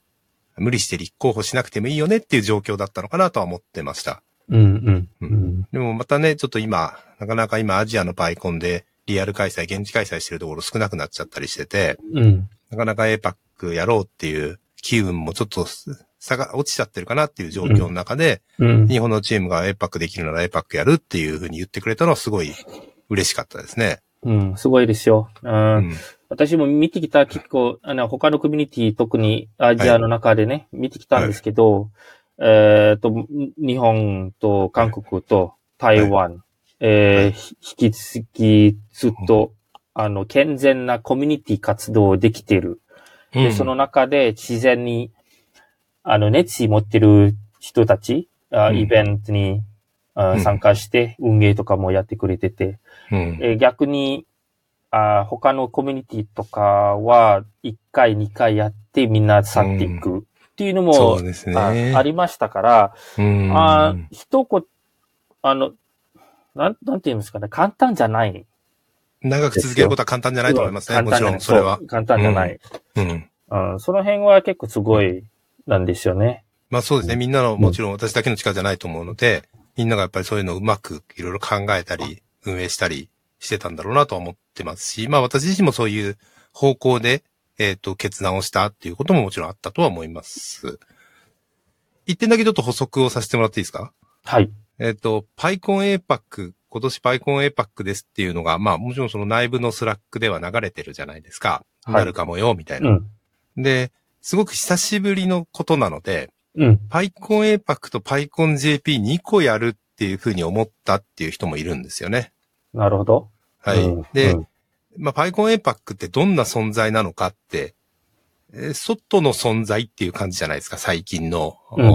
無理して立候補しなくてもいいよねっていう状況だったのかなとは思ってました。うん。うん。ううんん。でもまたね、ちょっと今、なかなか今アジアのパイコンでリアル開催、現地開催してるところ少なくなっちゃったりしてて、うん。なかなか APAC やろうっていう機運もちょっと差が落ちちゃってるかなっていう状況の中で、うん。日本のチームが APAC できるなら APAC やるっていうふうに言ってくれたのはすごい嬉しかったですね。うん。すごいですよ。う。うんん。私も見てきた結構、あの、他のコミュニティ、特にアジアの中でね、見てきたんですけど、えっ、と、日本と韓国と台湾、えーひ引き続きずっと、あの、健全なコミュニティ活動できている。で、その中で自然に、あの、熱意持ってる人たち、あうん。イベントに、あうん。参加して運営とかもやってくれてて、うん。えー逆に、あ他のコミュニティとかは、1回、2回やってみんな去っていくっていうのも、そうですあね。ありましたから、うん。あ一言、あの、なん、なんて言うんですかね、簡単じゃない。長く続けることは簡単じゃないと思いますね。もちろん、それはう。簡単じゃない。うん。うん、その辺は結構すごいなんですよね。まあそうですね。みんなの、もちろん私だけの力じゃないと思うので、みんながやっぱりそういうのをうまくいろいろ考えたり、運営したりしてたんだろうなとは思ってますし、まあ私自身もそういう方向で、えっ、と、決断をしたっていうことももちろんあったとは思います。一点だけちょっと補足をさせてもらっていいですか？はい。えっ、と、パイコン APAC、今年パイコン APAC ですっていうのが、まあもちろんその内部の Slack では流れてるじゃないですか。はいなるかもよ、みたいな。ん。で、すごく久しぶりのことなので、うん。パイコン APAC とパイコン JP2 個やるっていうふうに思ったっていう人もいるんですよね。なるほど。はい。うんで、うんまあ、パイコン APAC ってどんな存在なのかって、えー外の存在っていう感じじゃないですか、最近の、うん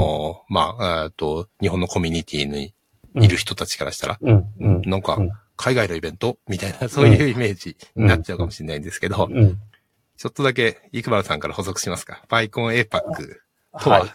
まあ、えーっと、日本のコミュニティにいる人たちからしたら、うん。うん。なんかうん、海外のイベント？みたいな、そういうイメージになっちゃうかもしれないんですけど、うん。ちょっとだけ、イクバルさんから補足しますか？パイコン APAC とは、はい。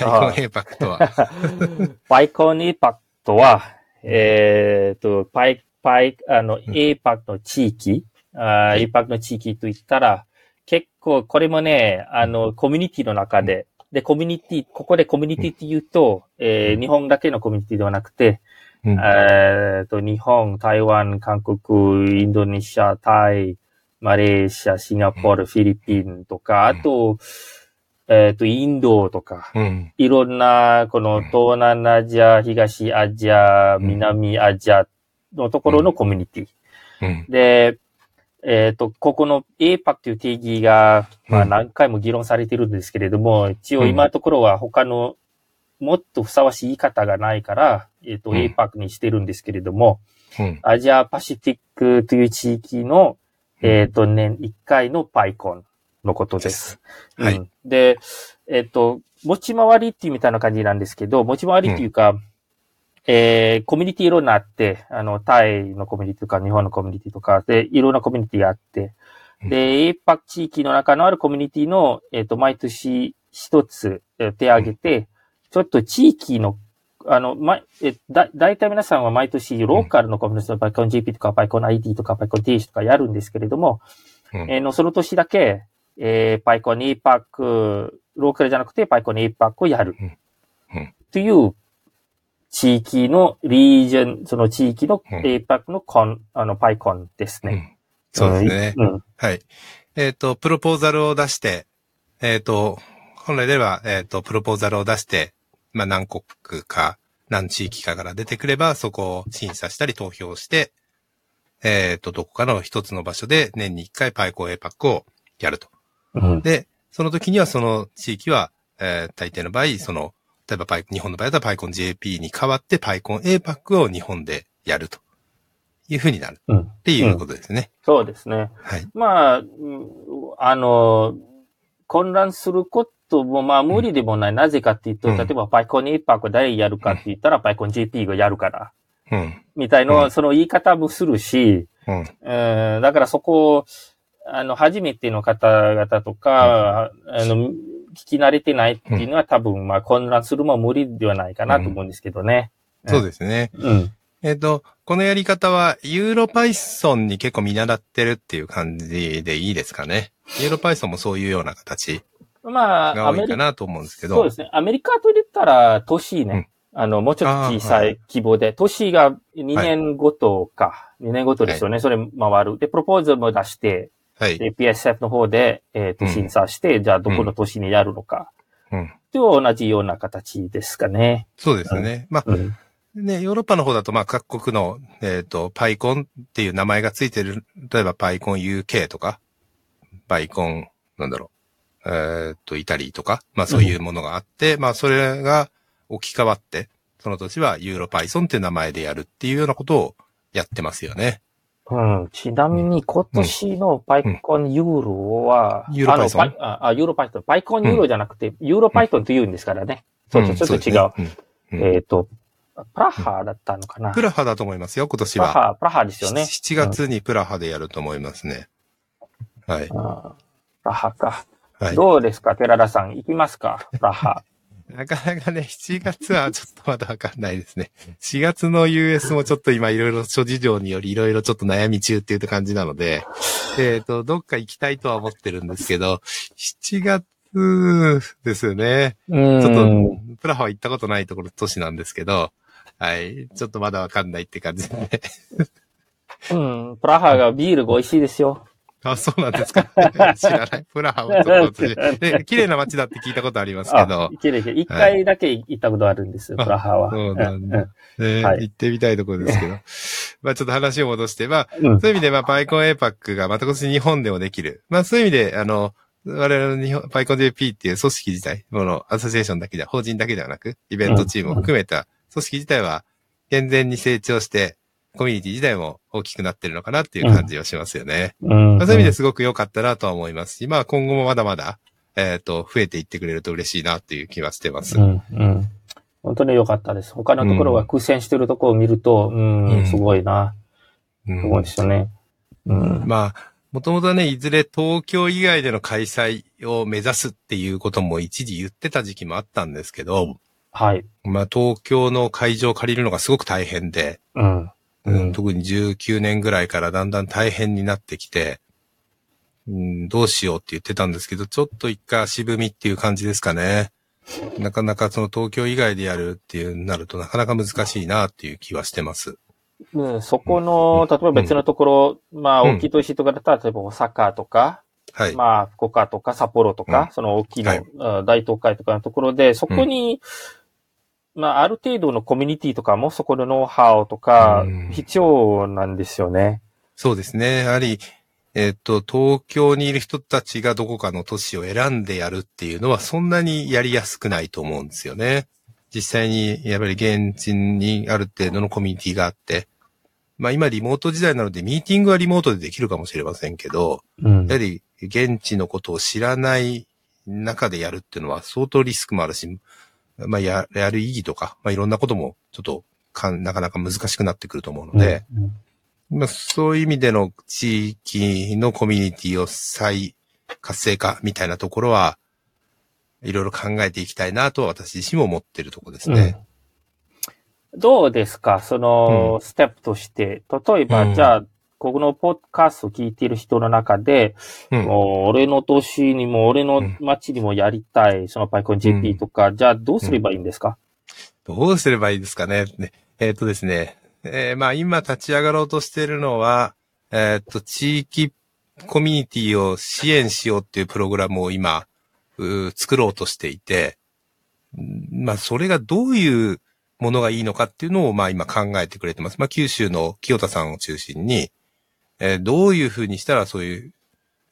パイコン APAC とは、パイコン APAC とは、えっ、と、パイ、パイ、あの、APAC の地域、あー APAC の地域と言ったら、結構、これもね、あの、コミュニティの中で、で、コミュニティ、ここでコミュニティって言うと、えー日本だけのコミュニティではなくて、うん。えっと、日本、台湾、韓国、インドネシア、タイ、マレーシア、シンガポール、フィリピンとか、あと、えっと、インドとか、うん。いろんな、この東南アジア、東アジア、うん。南アジアのところのコミュニティ。うん。で、えっ、と、ここの APAC という定義が、まあうん何回も議論されてるんですけれども、一応今のところは他のもっとふさわしい言い方がないから、えっ、と、うん APAC にしてるんですけれども、うん。アジアパシフィックという地域の、えっ、と、年1回のパイコンのことです。はいうんで、えっ、と、持ち回りっていうみたいな感じなんですけど、持ち回りっていうか、えーコミュニティいろんなあって、あの、タイのコミュニティとか、日本のコミュニティとか、で、いろんなコミュニティがあって、で、APAC 地域の中のあるコミュニティの、えっ、と、毎年一つえー手挙げて、ちょっと地域の、あの、ま、え、だ、大体皆さんは毎年ローカルのコミュニティのパイコン GP とかパイコン ID とかパイコン TH とかやるんですけれども、うん。えーの、その年だけ、えー、パイコン APAC、ローカルじゃなくてパイコン APAC をやる。うん。うん。という地域のリージョン、その地域のうん APAC のコン、あの、パイコンですね。うんそうですね。うん。はい。えっ、と、プロポーザルを出して、えっ、と、本来では、えっ、と、プロポーザルを出して、まあ、何国か、何地域かから出てくれば、そこを審査したり投票して、えっ、と、どこかの一つの場所で年に一回パイコン APAC をやると。うん。で、その時にはその地域は、えー大抵の場合、その、例えばパイ、日本の場合だとパイコン JP に代わってパイコン APAC を日本でやるというふうになるうん。っていうことですね。そうですね。はい。まあ、うんあの、混乱することも、まあ無理でもない。なぜかっていうと、うん例えばパイコン APAC 誰やるかって言ったら、パイコン JP がやるから。うん。みたいの、うんその言い方もするし、うん。うん、だからそこを、あの、初めての方々とか、あの、聞き慣れてないっていうのは多分、まあ混乱するも無理ではないかなと思うんですけどね。そうですね。うん。えっ、と、このやり方は、ユーロパイソンに結構見習ってるっていう感じでいいですかね？ユーロパイソンもそういうような形まあ、が多いかなと思うんですけど。そうですね。アメリカと言ったら、都市ね。あの、もうちょっと小さい規模で、都市が2年ごとか、2年ごとですよね。それ回る。で、プロポーズも出して、はい。で PSF の方で、えっ、と、うん審査して、じゃあどこの都市にやるのか。うん。と同じような形ですかね。そうですね。まあ、うん。ね、ヨーロッパの方だと、まあ、各国の、えっ、と、パイコンっていう名前がついてる、例えばパイコン UK とか、パイコン、なんだろう、えっ、と、イタリーとか、まあそういうものがあって、まあそれが置き換わって、その年はユーロパイソンっていう名前でやるっていうようなことをやってますよね。うん、ちなみに今年のパイコンユーロは、ユーロパイソン？あユーロパイソン。パイコンユーロじゃなくて、ユーロパイソンと言うんですからね。そうそう、ちょっと違う。うん。うんえっ、と、プラハだったのかなプラハだと思いますよ、今年は。プラハ、プラハですよね。7月にプラハでやると思いますね。はい。プラハか。はい。どうですか、寺田さん。行きますかプラハ。なかなかね、7月はちょっとまだわかんないですね。4月の US もちょっと今いろいろ諸事情によりいろいろちょっと悩み中っていう感じなので、えっ、と、どっか行きたいとは思ってるんですけど、7月ですよね。うちょっん。と、プラハは行ったことないところ、都市なんですけど、はい。ちょっとまだわかんないって感じでね。うん。プラハがビールが美味しいですよ。あ、そうなんですか。知らない。プラハはちょっと綺麗な街だって聞いたことありますけあど、、いけるいける。一回だけ行ったことあるんです、あプラハは。そうなんだうんねはい行ってみたいところですけど。まあちょっと話を戻して、まあうんそういう意味で、まあパイコンエイパックがまた今年日本でもできる。まあそういう意味で、あの、我々の日本、パイコン JP っていう組織自体、このアソシエーションだけでは、法人だけではなく、イベントチームを含めた組織自体は、健全に成長して、コミュニティ自体も大きくなってるのかなっていう感じはしますよね。うん。まあそういう意味ですごく良かったなとは思いますし、まあ今後もまだまだ、えっ、と、増えていってくれると嬉しいなっていう気はしてます。うん、うん。本当に良かったです。他のところが苦戦してるところを見ると、うん、うんすごいな。うんすごいですよね。うん。まあ、もともとね、いずれ東京以外での開催を目指すっていうことも一時言ってた時期もあったんですけど、はい。まあ東京の会場を借りるのがすごく大変で、うん。うん。特に19年ぐらいからだんだん大変になってきて、うん、どうしようって言ってたんですけど、ちょっと一回足踏みっていう感じですかね。なかなかその東京以外でやるっていうなるとなかなか難しいなっていう気はしてます。うん、そこの、例えば別のところ、まあ、うん。大きい都市とかだったら、例えば大阪とか、はい。まあ、福岡とか札幌とか、うん。その大きいの、はい。あ大東海とかのところで、そこに、まあ、ある程度のコミュニティとかも、そこのノウハウとかうん、必要なんですよね。そうですね。やはり、えっと、東京にいる人たちがどこかの都市を選んでやるっていうのはそんなにやりやすくないと思うんですよね。実際に、やっぱり現地にある程度のコミュニティがあって、まあ今リモート時代なのでミーティングはリモートでできるかもしれませんけど、うんやはり現地のことを知らない中でやるっていうのは相当リスクもあるし、まあややる意義とか、まあいろんなこともちょっとかんなかなか難しくなってくると思うので、うんまあ、そういう意味での地域のコミュニティを再活性化みたいなところは、いろいろ考えていきたいなと私自身も思ってるところですね。うん。どうですか？その、ステップとして。例えば、うん。じゃあ、このポッドカストを聞いている人の中で、うん。もう俺の都市にも、俺の町にもやりたい、そのパイコン JP とか、じゃあどうすればいいんですか、どうすればいいですかね？ねえっ、とですね。えーまあ今立ち上がろうとしているのは、えっ、と、地域コミュニティを支援しようっていうプログラムを今、うー作ろうとしていて、んまあそれがどういうものがいいのかっていうのをまあ今考えてくれてます。まあ九州の清田さんを中心に、えーどういうふうにしたらそういう、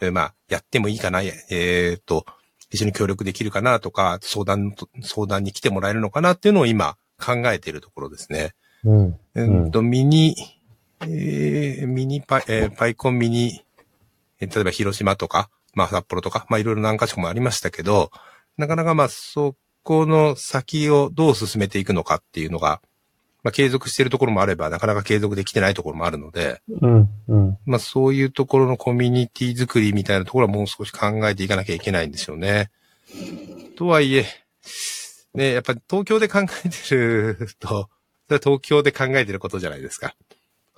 えーまあやってもいいかな、えっ、と、一緒に協力できるかなとか、相談と、相談に来てもらえるのかなっていうのを今考えているところですね。うん。えっと、ミニ、えーミニパイ、えーパイコンミニ、えー例えば広島とか、まあ札幌とか、まあいろいろ何箇所もありましたけど、なかなかまあそこの先をどう進めていくのかっていうのが、まあ継続しているところもあれば、なかなか継続できてないところもあるので、うん。うん。まあそういうところのコミュニティ作りみたいなところはもう少し考えていかなきゃいけないんでしょうね。とはいえ、ね、やっぱり東京で考えてると、それは東京で考えてることじゃないですか。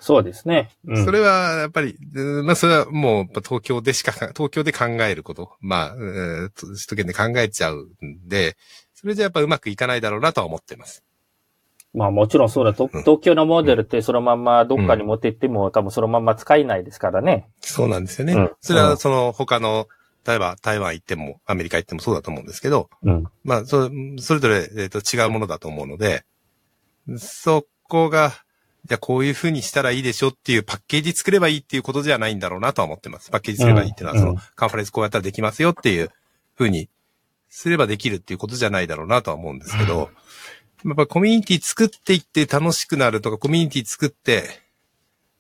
そうですね。うん、それはやっぱり、うんまあそれはもう東京でしか、東京で考えること、まあ、うん首都圏で考えちゃうんで、それじゃやっぱうまくいかないだろうなとは思ってます。まあもちろんそうだ東京のモデルってそのまんまどっかに持って行っても、多分そのまんま使えないですからね。そうなんですよね。うんそれはその他の、例えば台湾行ってもアメリカ行ってもそうだと思うんですけど、うん。まあ、そそれぞれ、えっと違うものだと思うので、そこが、じゃあこういう風にしたらいいでしょっていうパッケージ作ればいいっていうことじゃないんだろうなとは思ってます。パッケージ作ればいいっていうのは、うんその、カンファレンスこうやったらできますよっていう風にすればできるっていうことじゃないだろうなとは思うんですけど、やっぱコミュニティ作っていって楽しくなるとか、コミュニティ作って、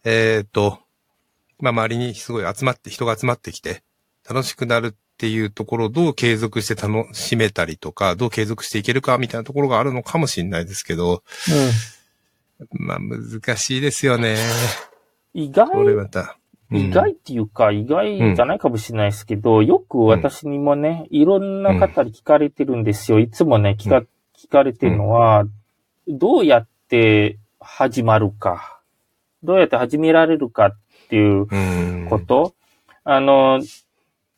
えっ、と、まあ周りにすごい集まって、人が集まってきて、楽しくなるっていうところをどう継続して楽しめたりとか、どう継続していけるかみたいなところがあるのかもしれないですけど、まあ難しいですよね。意外、これまた。うん意外っていうか、意外じゃないかもしれないですけど、よく私にもね、いろんな方に聞かれてるんですよ。いつもね、聞か、聞かれてるのは、どうやって始まるか、どうやって始められるかっていううん。こと、あの、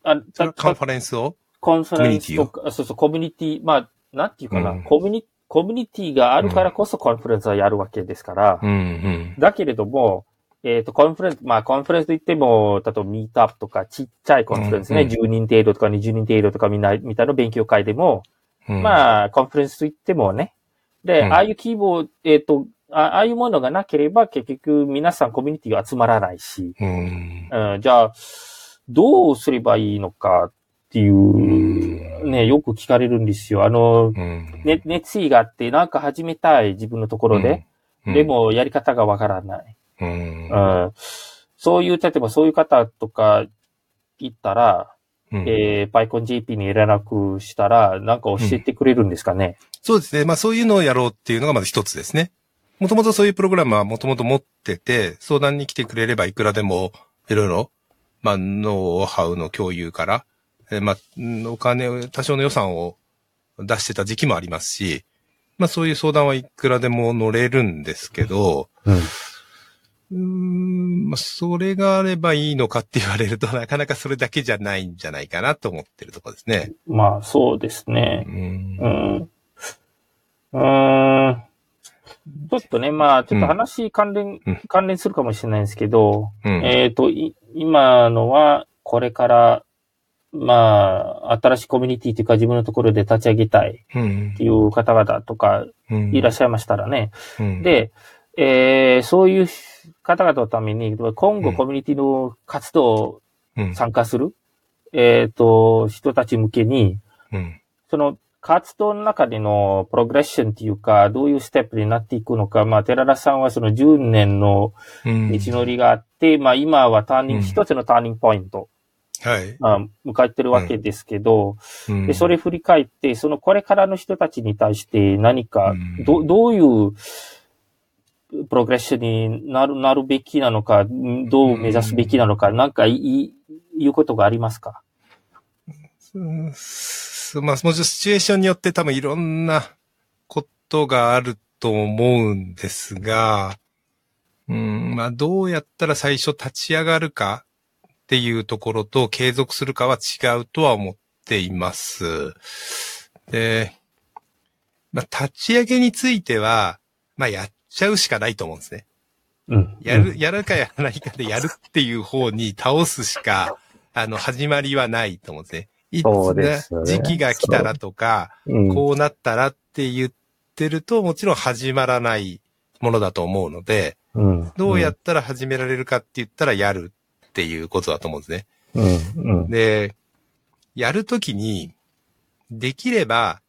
あ、たカンファレンスを？コンファレンスとか、そうそう、コミュニティ、まあ、なんていうかな、うん。コミュニ、コミュニティがあるからこそコンファレンスはやるわけですから、うんうん。だけれども、えっ、と、コンファレンス、まあ、コンファレンスといっても、例えばミートアップとか、ちっちゃいコンファレンスね、うん10人程度とか20人程度とかみんな、みたいな勉強会でも、うん、まあ、コンファレンスといってもね、で、うん。ああいう規模、えっ、とあ、ああいうものがなければ、結局皆さんコミュニティが集まらないし、うん。うん、じゃあ、どうすればいいのかっていう、ね、よく聞かれるんですよ。あの、うん。ね、熱意があって、なんか始めたい自分のところで、うん、でもやり方がわからない。うん、うん、そういう、例えばそういう方とか言ったら、うんえー、PyConJP に連絡したら、なんか教えてくれるんですかね？そうですね。まあそういうのをやろうっていうのがまず一つですね。もともとそういうプログラムはもともと持ってて、相談に来てくれればいくらでもいろいろ、まあノウハウの共有から、えーまあうんお金を、多少の予算を出してた時期もありますし、まあそういう相談はいくらでも乗れるんですけど、うん。うーん、まあそれがあればいいのかって言われるとなかなかそれだけじゃないんじゃないかなと思ってるところですね。まあ、そうですねう。んう。ん。うーん。ちょっとね、まあ、ちょっと話関連、うん関連するかもしれないんですけど、うん。えっ、と、い今のは、これから、まあ、新しいコミュニティというか自分のところで立ち上げたいうんっていう方々とかうんいらっしゃいましたらね。うん、で、えーそういう方々のために、今うん。後コミュニティの活動うん。参加する、えっ、と、人たち向けに、うん。その活動の中でのプログレッションっていうか、どういうステップになっていくのか、まあ、寺田さんはその10年のうん。道のりがあって、まあ、今はターニング、うん。一つのターニングポイント、はい。まあ、迎えてるわけですけど、うん。で、それ振り返って、そのこれからの人たちに対して何かうん、ど、どういうプログレッションになる、なるべきなのか、どう目指すべきなのか、なんかいい、いうことがありますか？うんすまあ、もちろんシチュエーションによって多分いろんなことがあると思うんですが、うん、まあ、どうやったら最初立ち上がるかっていうところと継続するかは違うとは思っています。で、まあ、立ち上げについては、まあ、やっちゃうしかないと思うんですね。うん。やる、やるかやらないかでやるっていう方に倒すしか、あの、始まりはないと思うんですね。いつね時期が来たらとか、うん。こうなったらって言ってると、もちろん始まらないものだと思うので、うん。どうやったら始められるかって言ったらやるっていうことだと思うんですね。うん。うん。で、やるときに、できれば、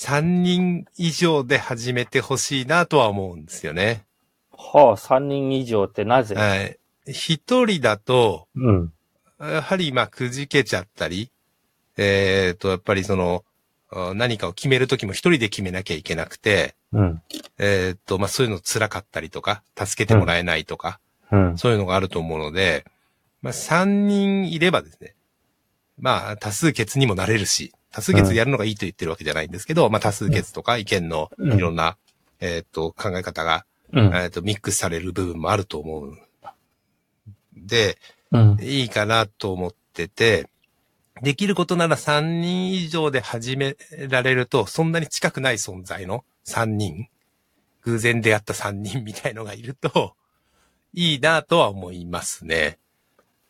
3人以上で始めてほしいなとは思うんですよね。はあ、3人以上ってなぜ？はい。一人だと、うん。やはり、まあ、くじけちゃったり、えっ、と、やっぱりその、あ何かを決めるときも一人で決めなきゃいけなくて、うん。えっ、と、まあ、そういうの辛かったりとか、助けてもらえないとか、うん。そういうのがあると思うので、まあ、三人いればですね、まあ、多数決にもなれるし、多数決やるのがいいと言ってるわけじゃないんですけど、まあ、多数決とか意見のうんいろんな、えっ、と、考え方が、うん。えっ、と、ミックスされる部分もあると思う。で、うん。いいかなと思ってて、できることなら3人以上で始められると、そんなに近くない存在の3人、偶然出会った3人みたいのがいると、いいなとは思いますね。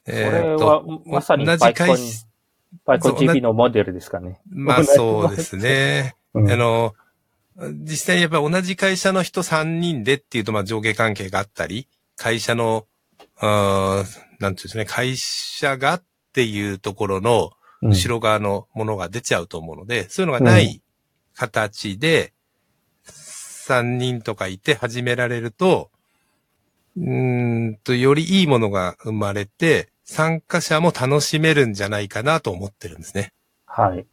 これは、まさに同じ会社、、パイコン GP のモデルですかね。まあそうですね。うんあの、実際にやっぱり同じ会社の人3人でっていうと、まあ上下関係があったり、会社の、あーなんていうんですね、会社がっていうところのうん後ろ側のものが出ちゃうと思うので、そういうのがない形で、3人とかいて始められると、うーんと、よりいいものが生まれて、参加者も楽しめるんじゃないかなと思ってるんですね。はい。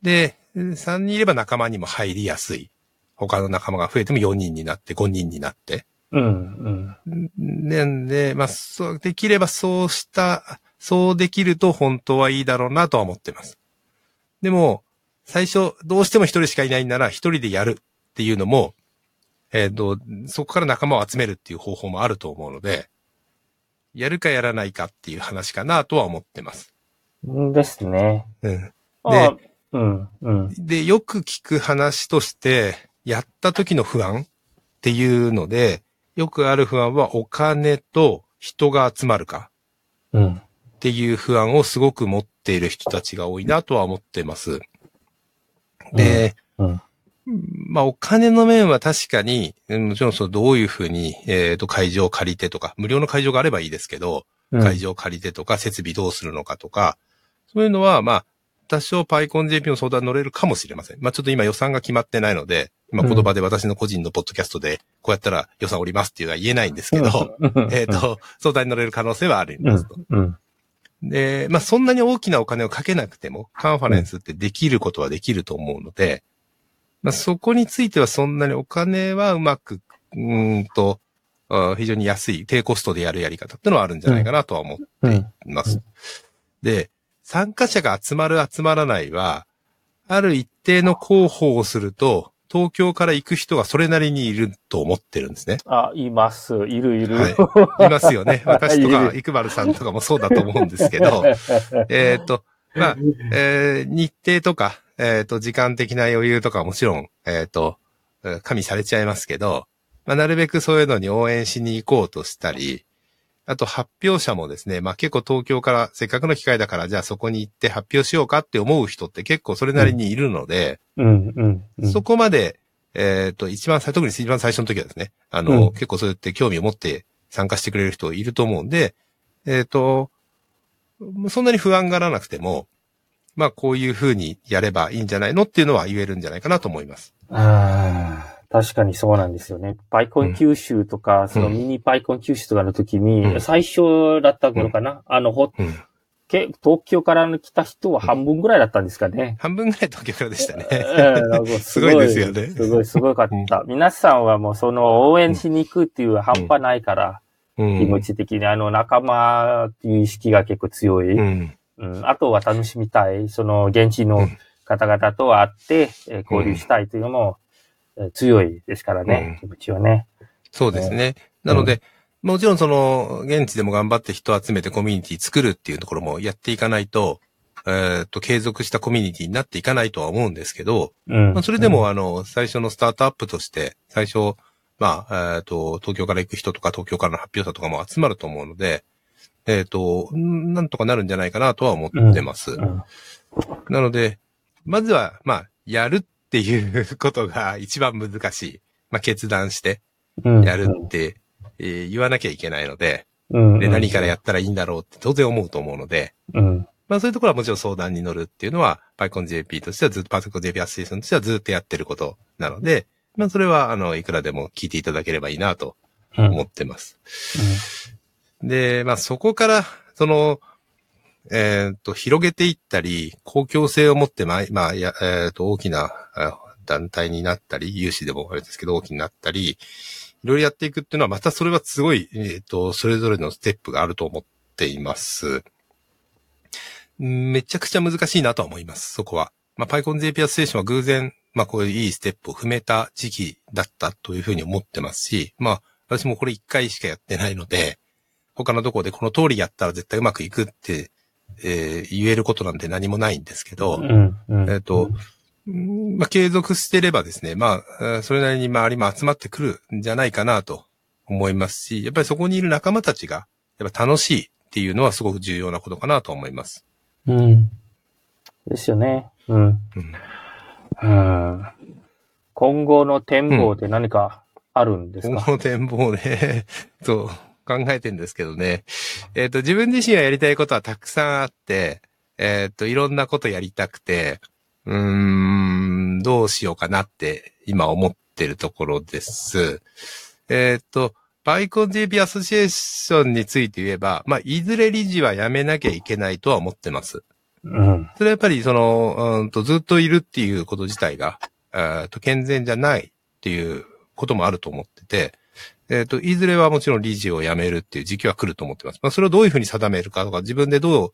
で、3人いれば仲間にも入りやすい。他の仲間が増えても4人になって、5人になって。うん。うん。なんで、まあ、そう、できればそうした、そうできると本当はいいだろうなとは思ってます。でも、最初、どうしても一人しかいないなら一人でやるっていうのも、えっ、と、そこから仲間を集めるっていう方法もあると思うので、やるかやらないかっていう話かなとは思ってます。うんですね。うん。ああうん。うん。で、よく聞く話として、やった時の不安っていうので、よくある不安はお金と人が集まるかうん。っていう不安をすごく持っている人たちが多いなとは思ってます。で、うん。まあお金の面は確かに、うんもちろんそのどういうふうに、えっ、と会場を借りてとか、無料の会場があればいいですけど、会場を借りてとか、設備どうするのかとか、そういうのは、まあ、多少パイコン JP の相談に乗れるかもしれません。まあちょっと今予算が決まってないので、今言葉で私の個人のポッドキャストで、こうやったら予算おりますっていうのは言えないんですけど、えっ、と、相談に乗れる可能性はありうんますと。。うん。で、まあそんなに大きなお金をかけなくても、カンファレンスってできることはできると思うので、まあそこについてはそんなにお金はうまく、うーんと、あ非常に安い、低コストでやるやり方ってのはあるんじゃないかなとは思ってうん。います。で、参加者が集まる集まらないは、ある一定の広報をすると、東京から行く人がそれなりにいると思ってるんですね。あ、います。いるいる。はい。いますよね。私とか、いるイクバルさんとかもそうだと思うんですけど、えっと、まあ、えー日程とか、えっ、と、時間的な余裕とかはもちろん、えっ、ー加味されちゃいますけど、まあ、なるべくそういうのに応援しに行こうとしたり、あと発表者もですね、まあ結構東京からせっかくの機会だからじゃあそこに行って発表しようかって思う人って結構それなりにいるので、うん、うん。うんそこまで、えっ、と、一番最、特に一番最初の時はですね、あの、うん結構そうやって興味を持って参加してくれる人いると思うんで、えっ、と、そんなに不安がらなくても、まあこういう風にやればいいんじゃないのっていうのは言えるんじゃないかなと思います。ああ、確かにそうなんですよね。パイコン九州とか、そのミニパイコン九州とかの時に、うん最初だった頃かな、あの、ほ、うん。け東京から来た人は半分ぐらいだったんですかね。半分ぐらい東京からでしたね。すごいですよねすごい、すごかった。皆さんはもうその応援しに行くっていう半端ないから、うん気持ち的にあの仲間っていう意識が結構強い。うん。うん、あとは楽しみたい。その現地のうん方々と会って、えー交流したいというのも、えー強いですからね、気持ちはね。そうですね。なので、もちろんその、現地でも頑張って人を集めてコミュニティ作るっていうところもやっていかないと、えっ、と、継続したコミュニティになっていかないとは思うんですけど、うん。まあ、それでも、あの、最初のスタートアップとして、最初、まあ、えっ、と、東京から行く人とか、東京からの発表者とかも集まると思うので、えっ、と、んなんとかなるんじゃないかなとは思ってます。うんなので、まずは、まあ、やるっていうことが一番難しい。まあ、決断してうんやるって、えー言わなきゃいけないので、うん。で、何からやったらいいんだろうって当然思うと思うので、うん。まあそういうところはもちろん相談に乗るっていうのは、PyConJP としてはずっと、アソシエーションとしてはずっとやってることなので、まあそれは、あの、いくらでも聞いていただければいいなとうん思ってます。で、まあそこから、その、えっ、と、広げていったり、公共性を持って、まあ、まあ、や、えっ、と、大きな団体になったり、有志でもあれですけど、大きになったり、いろいろやっていくっていうのは、またそれはすごい、えっ、と、それぞれのステップがあると思っています。めちゃくちゃ難しいなとは思います、そこは。まあ、PyConJP アステーションは偶然、まあ、こういういいステップを踏めた時期だったというふうに思ってますし、まあ、私もこれ一回しかやってないので、他のところでこの通りやったら絶対うまくいくって、えー言えることなんて何もないんですけど、うん。うん。えっ、と、うんまあ、継続してればですね、まあ、えーそれなりに周りも集まってくるんじゃないかなと思いますし、やっぱりそこにいる仲間たちが、やっぱ楽しいっていうのはすごく重要なことかなと思います。うん。ですよね。うん。うんうん。今後の展望って何かあるんですか、今後の展望ね、そう、考えてんですけどね。えっ、と、自分自身がやりたいことはたくさんあって、えっ、と、いろんなことやりたくて、うーん、どうしようかなって今思ってるところです。えっ、と、バイコン JP アソシエーションについて言えば、まあ、いずれ理事は辞めなきゃいけないとは思ってます。うん。それはやっぱり、その、うんとずっといるっていうこと自体が、えーと健全じゃないっていうこともあると思ってて、えっ、と、いずれはもちろん理事を辞めるっていう時期は来ると思ってます。まあ、それをどういうふうに定めるかとか、自分でどう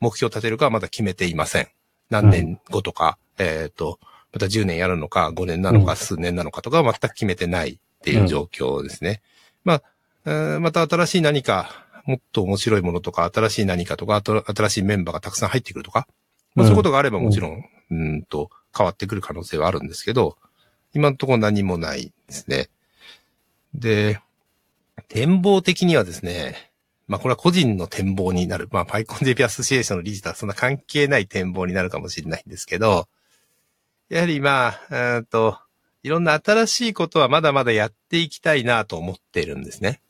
目標を立てるかはまだ決めていません。何年後とか、えっ、と、また10年やるのか、5年なのか、うん数年なのかとかは全く決めてないっていう状況ですね。まあ、えーまた新しい何か、もっと面白いものとか、新しい何かとか、新しいメンバーがたくさん入ってくるとか、まあ、そういうことがあればもちろん、うーんと、変わってくる可能性はあるんですけど、今のところ何もないですね。で、展望的にはですね、まあこれは個人の展望になる。まあ PyConJP アソシエーションの理事とはそんな関係ない展望になるかもしれないんですけど、やはりまあ、うーんと、いろんな新しいことはまだまだやっていきたいなと思っているんですね。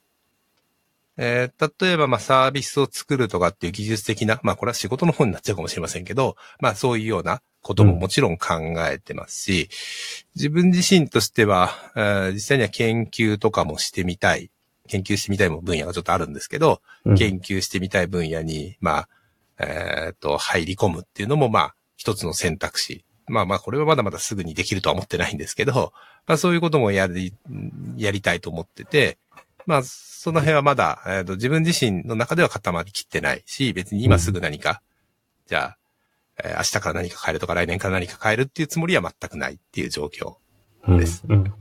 えー例えばまあサービスを作るとかっていう技術的な、まあこれは仕事の方になっちゃうかもしれませんけど、まあそういうようなことももちろん考えてますし、自分自身としては、えー実際には研究とかもしてみたい。研究してみたい分野がちょっとあるんですけど、うん研究してみたい分野に、まあ、えっ、と、入り込むっていうのも、まあ、一つの選択肢。まあまあ、これはまだまだすぐにできるとは思ってないんですけど、まあそういうこともやり、やりたいと思ってて、まあ、その辺はまだ、えーと自分自身の中では固まりきってないし、別に今すぐ何か、じゃあ、えー明日から何か変えるとか来年から何か変えるっていうつもりは全くないっていう状況。うんですうん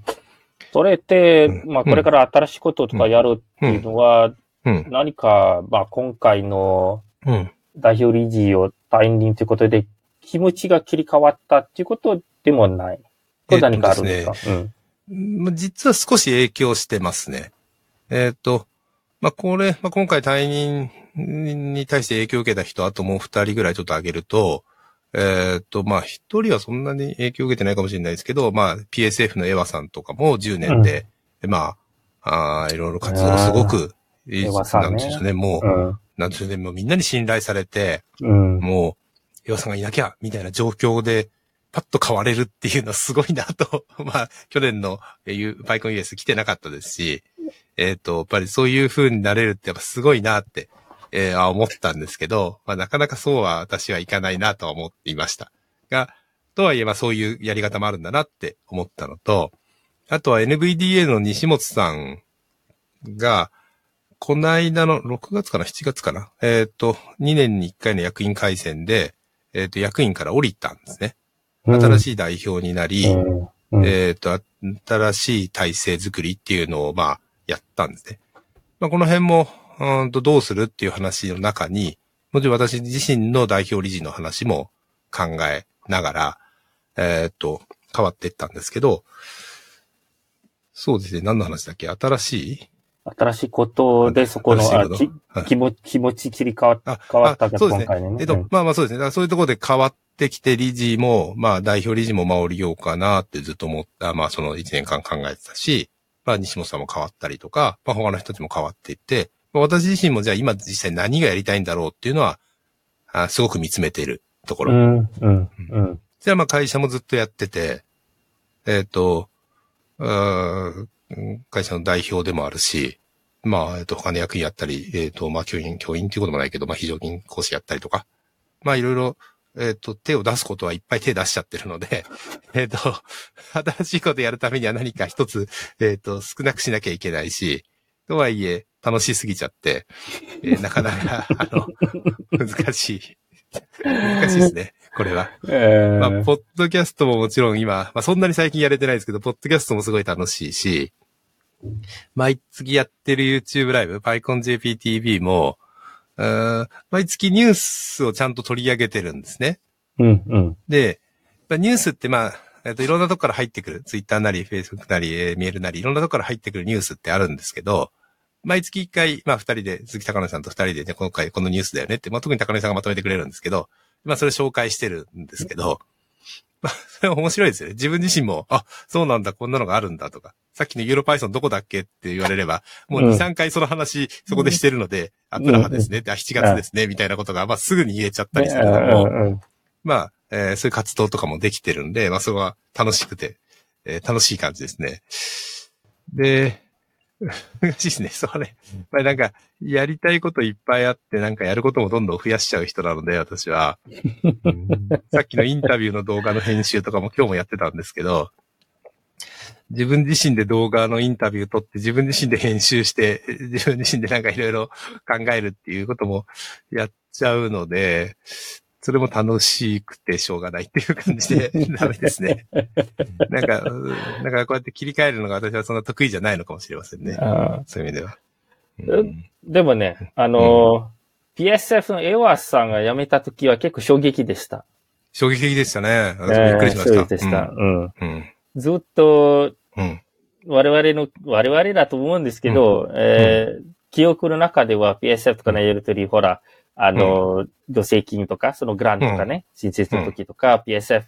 それって、うんまあ、これから新しいこととかやるっていうのは、うん。何か、まあ、今回のうん。代表理事を退任ということで、気持ちが切り替わったっていうことでもない。これ何かあるんですか、うんまあ実は少し影響してますね。えっ、と、まあ、これ、まあ、今回退任に対して影響を受けた人、あともう二人ぐらいちょっと挙げると、えっ、と、まあ、一人はそんなに影響を受けてないかもしれないですけど、まあ、PSF のエワさんとかも10年で、まあ、あーいろいろ活動がすごく、いいエワさんねなんていうんでしょうね、もう、うん。なんていうんでしょうね、もうみんなに信頼されて、うん。もう、岩さんがいなきゃ、みたいな状況で、パッと変われるっていうのはすごいなと、まあ、去年のえーゆパイコン US 来てなかったですし、えっ、と、やっぱりそういう風になれるってやっぱすごいなって、えーあ思ったんですけど、まあ、なかなかそうは私はいかないなとは思っていました。が、とはいえばそういうやり方もあるんだなって思ったのと、あとは NVDA の西本さんが、この間の6月かな ?7 月かな？えっ、と、2年に1回の役員改選で、えっ、と、役員から降りたんですね。新いしい代表になり、うんうんえっ、と、新しい体制づくりっていうのを、まあ、やったんですね。まあ、この辺も、うーんと、どうするっていう話の中に、もちろん私自身の代表理事の話も考えながら、えっ、と、変わっていったんですけど、そうですね。何の話だっけ？新しい？新しいことで、そこの、気持ち、気持ち切り替わっあ変わったそうですねね。えっと、まあまあそうですね。そういうところで変わってきて、理事も、まあ代表理事もまあ降りようかなってずっと思った、まあその1年間考えてたし、まあ西本さんも変わったりとか、まあ他の人たちも変わっていって、まあ、私自身もじゃあ今実際何がやりたいんだろうっていうのは、あすごく見つめているところ。うん、うん、うん。じゃあまあ会社もずっとやってて、えっ、ーん会社の代表でもあるし、まあ、えっ、と、他の役員やったり、えっ、と、まあ、教員、教員っていうこともないけど、まあ、非常勤講師やったりとか、まあ、いろいろ、えっ、と、手を出すことはいっぱい手出しちゃってるので、えっ、と、新しいことやるためには何か一つ、えっ、と、少なくしなきゃいけないし、とはいえ、楽しすぎちゃって、えーなかなか、あの、難しい。難しいですね、これは。えまあ、ポッドキャストももちろん今、まあ、そんなに最近やれてないですけど、ポッドキャストもすごい楽しいし、毎月やってる YouTube ライブ、PyConJPTV も、毎月ニュースをちゃんと取り上げてるんですね。うん、うん。で、ニュースってまあ、えっと、いろんなとこから入ってくる、Twitter なり、Facebook なり、えーメールなり、いろんなとこから入ってくるニュースってあるんですけど、毎月一回、まあ二人で、鈴木高野さんと二人でね、今回このニュースだよねって、まあ特に高野さんがまとめてくれるんですけど、まあそれ紹介してるんですけど、面白いですよね。自分自身も、あ、そうなんだ、こんなのがあるんだとか、さっきのユーロパイソンどこだっけって言われれば、もう2、うん。3回その話、そこでしてるので、あ、プラハですね、あ、7月ですね、みたいなことが、まあすぐに言えちゃったりするのも、まあ、えーそういう活動とかもできてるんで、まあ、それは楽しくて、えー楽しい感じですね。で、難しいですね。それ、まあ、なんか、やりたいこといっぱいあって、なんかやることもどんどん増やしちゃう人なので、私は。うんさっきのインタビューの動画の編集とかも今日もやってたんですけど、自分自身で動画のインタビュー撮って、自分自身で編集して、自分自身でなんかいろいろ考えるっていうこともやっちゃうので、それも楽しくてしょうがないっていう感じで ダメですね。なんか、うんなんかこうやって切り替えるのが私はそんな得意じゃないのかもしれませんね。あそういう意味では。えうんでもね、あのー PSF のエワースさんが辞めた時は結構衝撃でした。衝撃的でしたね。びっくりしました。えー衝撃でした。うん。うん。ずっとうん。我々の、我々だと思うんですけど、えー記憶の中では PSF とかのやりとり、ほら、あの、助成金とか、そのグラントとかね、申請するときとか、PSF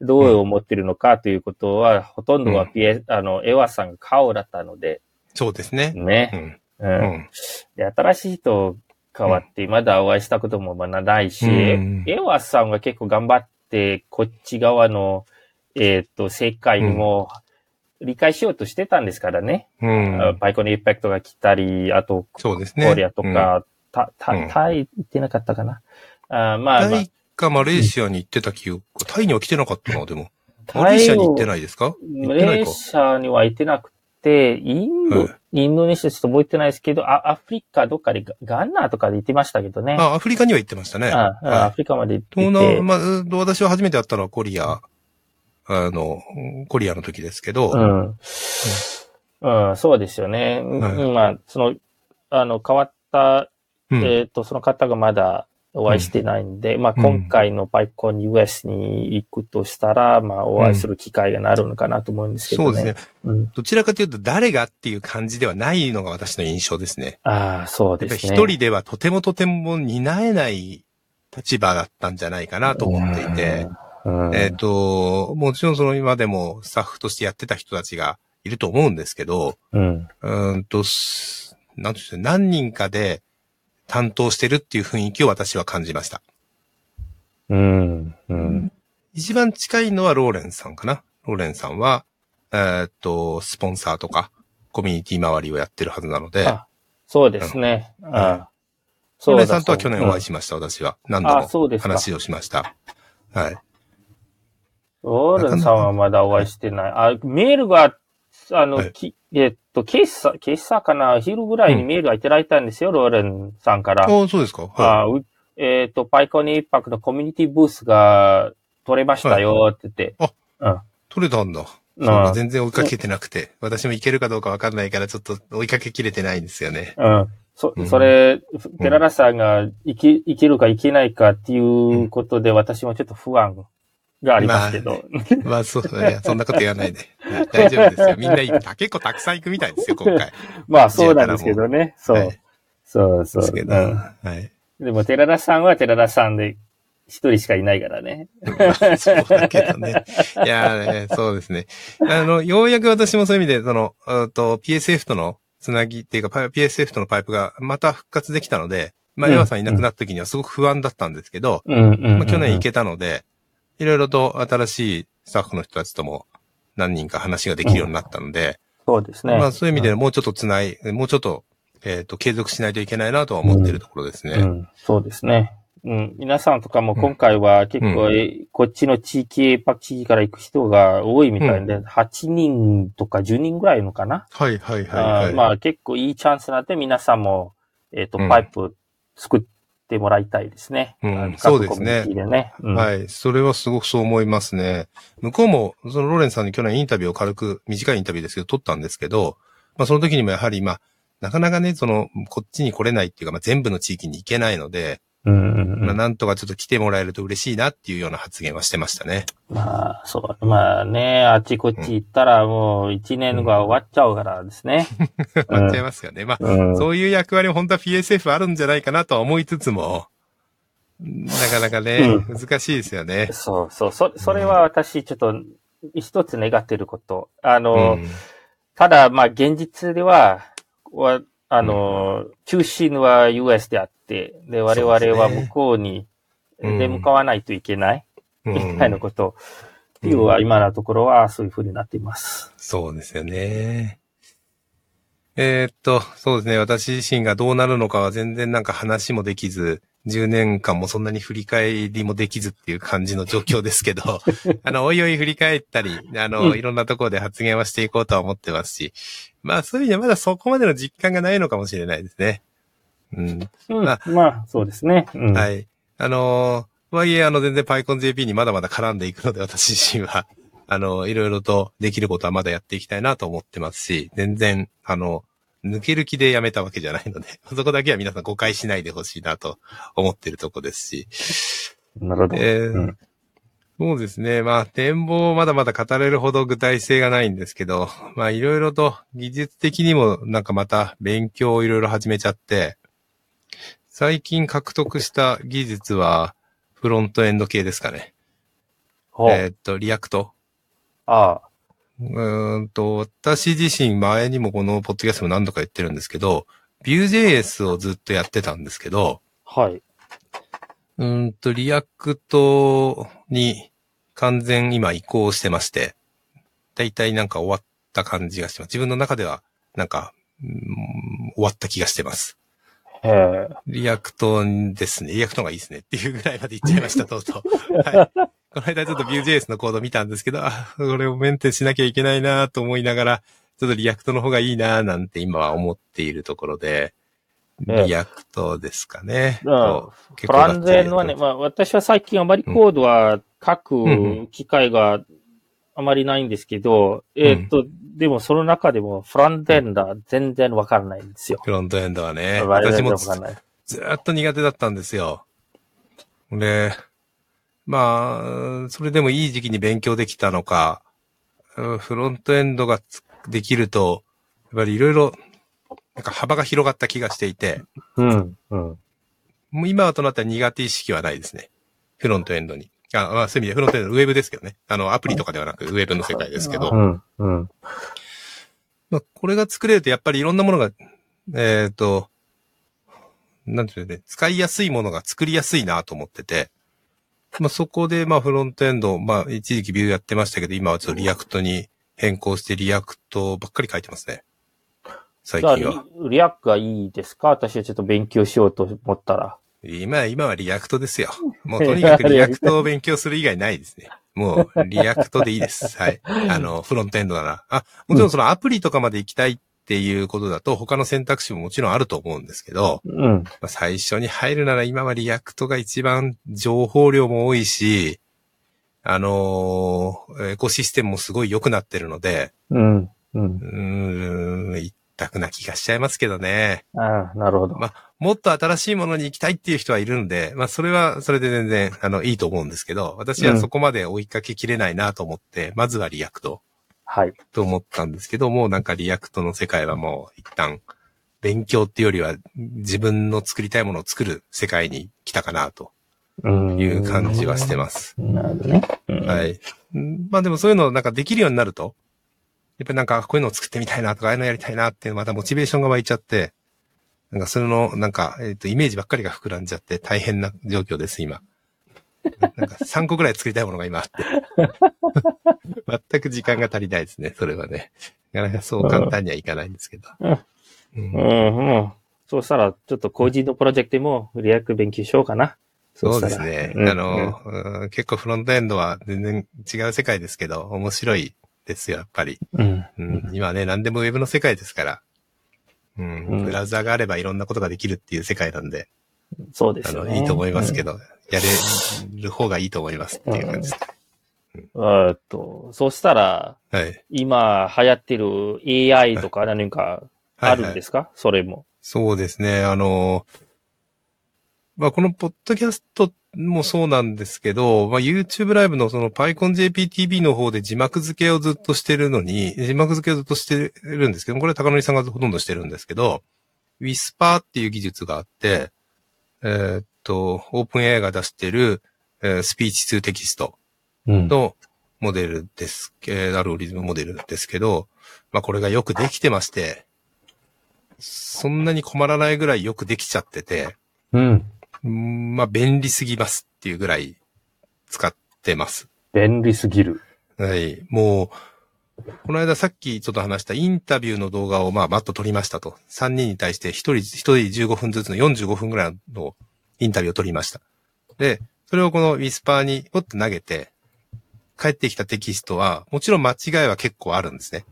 どう思ってるのかということは、ほとんどは PS、あの、エワさんが顔だったので、そうですね。うね。ん。う。うんん。で、新しい人変わって、まだお会いしたこともまだないし、うんエワさんが結構頑張って、こっち側の、えっ、と、世界にも理解しようとしてたんですからね。うん。パイコンエフェクトが来たり、あと、そうですね。コリアとか、た、たうん、タイ行ってなかったかな。あーまあ、まあタイかマレーシアに行ってた記憶、タイには来てなかったな、でも。マレーシアに行をってないですか？行マってないかレー。シアには行ってなくて、インド、はいインドネシアちょっと覚えてないですけど、あアフリカどっかでガガンナーとかで行ってましたけどね。あ、アフリカには行ってましたね。ああはアフリカまで行って東て。南、まあ、うんと私は初めて会ったのはコリア、あの、コリアの時ですけど、うん。うん、そうですよね。はい今、その、あの、変わった、うんえっ、と、その方がまだお会いしてないんで、まあ、うん今回のパイコン US に行くとしたら、まあ、お会いする機会がなるのかなと思うんですけどね。そうですね。うん。どちらかというと誰がっていう感じではないのが私の印象ですね。ああ、そうですね。一人ではとてもとても担えない立場だったんじゃないかなと思っていて、うん、えっ、と、もちろんその今でもスタッフとしてやってた人たちがいると思うんですけど、うん。うーんと、すなんていうんですか何人かで担当してるっていう雰囲気を私は感じました。うん。うん。一番近いのはローレンさんかな。ローレンさんは、えーっと、スポンサーとか、コミュニティ周りをやってるはずなので、あ、そうですね。ああローレンださんとは去年お会いししました、私は。何度も話をしました。はい。ローレンさんはまだお会いしてない。あ、メールが、あの、はいきえっと、ケースさ、ケースさかな？昼ぐらいにメールがいただいたんですよ、ローレンさんから。ああ、そうですか？はあうえっと、パイコニーパックのコミュニティブースが取れましたよって言って。い。取れたんだ。そう全然追いかけてなくて。私もいけるかどうかわかんないから、ちょっと追いかけきれてないんですよね。うん。そう、んそれ、寺田さんがいけ、いけるかいけないかっていうことで、私もちょっと不安がありますけど。まあ、そう、いや、そんなこと言わないで。はい大丈夫ですよ。みんな行く、結構たくさん行くみたいですよ、今回。まあ、そうなんですけどね。そう。はいそうそう。ですけど。うんはい。でも、寺田さんは寺田さんで、一人しかいないからね。そうだけどね。いやーね、そうですね。あの、ようやく私もそういう意味で、その、うんと、PSF とのつなぎっていうか、PSF とのパイプがまた復活できたので、まあ、うんエワさんいなくなった時にはすごく不安だったんですけど、うんうんうんうんまあ、去年行けたので、いろいろと新しいスタッフの人たちとも何人か話ができるようになったので、そうですね。まあそういう意味でもうちょっとつない、もうちょっと、えっ、と、継続しないといけないなとは思っているところですね。うん、そうですね。うん、皆さんとかも今回は結構、こっちの地域、パク地域から行く人が多いみたいで、8人とか10人ぐらいのかな？はいはいはいあはい。ーまあ結構いいチャンスなんで皆さんも、えっ、と、うんパイプ作ってもらいたいですね。うんそうですねね。うんはい。それはすごくそう思いますね。向こうも、そのローレンさんに去年インタビューを軽く、短いインタビューですけど、取ったんですけど、まあその時にもやはり、まあ、なかなかね、その、こっちに来れないっていうか、まあ全部の地域に行けないので、うんうんうんまあなんとかちょっと来てもらえると嬉しいなっていうような発言はしてましたね。まあ、そう。まあね、あっちこっち行ったらもう一年が終わっちゃうからですね。終わっちゃいますよね。まあ、うん。そういう役割も本当は PSF あるんじゃないかなとは思いつつも、なかなかね、難しいですよね。そうそう。そ、それは私ちょっと一つ願っていること。あの、うんただ、まあ現実では、はあの、中心は US であって、で、我々は向こうにうん出向かわないといけない、うんみたいなこと。っていうのは今のところはそういうふうになっています。そうですよね。えーっと、そうですね。私自身がどうなるのかは全然なんか話もできず、10年間もそんなに振り返りもできずっていう感じの状況ですけど、あの、おいおい振り返ったり、あの、うんいろんなところで発言はしていこうとは思ってますし、まあそういう意味ではまだそこまでの実感がないのかもしれないですね。うん。うん、ままあ、そうですね。うん。はい。あのー、とはいえ、あの、全然 PyConJP にまだまだ絡んでいくので、私自身は、あの、いろいろとできることはまだやっていきたいなと思ってますし、全然、あの、抜ける気でやめたわけじゃないので、そこだけは皆さん誤解しないでほしいなと思ってるとこですし、なるほど。えーうんそうですね。まあ、展望まだまだ語れるほど具体性がないんですけど、まあ、いろいろと技術的にもなんかまた勉強をいろいろ始めちゃって、最近獲得した技術はフロントエンド系ですかね。ほうえーっと、 React。ああ、うーんと、私自身前にもこのポッドキャストも何度か言ってるんですけど、Vue.js をずっとやってたんですけど、はい。うーんと、 React に完全今移行してまして、だいたいなんか終わった感じがしてます。自分の中ではなんか、うん終わった気がしてます。React ですね。 React がいいですねっていうぐらいまで言っちゃいました、とうとう。はい。この間ちょっと Vue.js のコード見たんですけど、あ、これをメンテしなきゃいけないなと思いながら、ちょっと React の方がいいななんて今は思っているところで、ええ React ですかね。うんとフロントエンドはね、結まあ私は最近あまりコードは書うんく機会があまりないんですけど、えーっと、でもその中でもフロントエンドは全然わからないんですよ。フロントエンドはね、私も。ずーっと苦手だったんですよ。で、まあ、それでもいい時期に勉強できたのか、うんフロントエンドがつできると、やっぱりいろいろ、なんか幅が広がった気がしていて、うん、うん。もう今となったら苦手意識はないですね。フロントエンドに。あ、まあ、そういう意味でフロントエンドのウェブですけどね。あの、アプリとかではなくウェブの世界ですけどう。ん、うん。まあ、これが作れるとやっぱりいろんなものが、えっ、と、なんていうのね、使いやすいものが作りやすいなと思ってて、まあ、そこで、まあ、フロントエンド、まあ、一時期 Vue やってましたけど、今はちょっと React に変更して React ばっかり書いてますね。最近は。リ、リアックがいいですか？私はちょっと勉強しようと思ったら。今、今は React ですよ。もうとにかく React を勉強する以外ないですね。もう、 React でいいです。はい。あの、フロントエンドなら。あ、もちろんそのアプリとかまで行きたいっていうことだと、他の選択肢ももちろんあると思うんですけど、うん。まあ、最初に入るなら今は React が一番情報量も多いし、あのーエコシステムもすごい良くなってるので、うん。うん。うーん、一択な気がしちゃいますけどね。ああ、なるほど。まあ、もっと新しいものに行きたいっていう人はいるので、まあ、それは、それで全然、あの、いいと思うんですけど、私はそこまで追いかけきれないなと思って、まずは Reactはい。と思ったんですけど、もうなんか React の世界はもう一旦、勉強っていうよりは、自分の作りたいものを作る世界に来たかなとうん。いう感じはしてます。なるほどね。うんはい。うんまあでもそういうのなんかできるようになると、やっぱりなんかこういうのを作ってみたいなとか、ああいうのやりたいなっていうまたモチベーションが湧いちゃって、なんかそれのなんか、えっ、と、イメージばっかりが膨らんじゃって大変な状況です、今。なんか3個ぐらい作りたいものが今あって。全く時間が足りないですね、それはね。なかなかそう簡単にはいかないんですけど。うんうんうん、うん。そうしたら、ちょっと個人のプロジェクトでも React 勉強しようかな。そうですね。うんあの、うん結構フロントエンドは全然違う世界ですけど、面白いですよ、やっぱり。うん。うん、今ね、何でもウェブの世界ですから。うん、うんブラウザがあればいろんなことができるっていう世界なんで、あの、そうですよね。いいと思いますけど、やれる方がいいと思いますっていう感じ。えーっと、そうしたら、はい。今流行ってる AI とか何かあるんですか、それも。そうですね。あの、まあ、このポッドキャストもそうなんですけど、まあ、YouTube ライブのその PyConJPTV の方で字幕付けをずっとしてるのに、字幕付けをずっとしてるんですけど、これは高則さんがほとんどしてるんですけど、Whisper っていう技術があって、えーっと、OpenAI が出してる、えースピーチ2テキストうん。のモデルですけ、アルゴリズムモデルですけど、まあこれがよくできてまして、そんなに困らないぐらいよくできちゃってて、うん。うんまあ便利すぎますっていうぐらい使ってます。便利すぎる。はい。もう、この間さっきちょっと話したインタビューの動画をまあバッと撮りましたと。3人に対して1人、1人15分ずつの45分ぐらいのインタビューを取りました。で、それをこのウィスパーにポッと投げて、帰ってきたテキストは、もちろん間違いは結構あるんですね。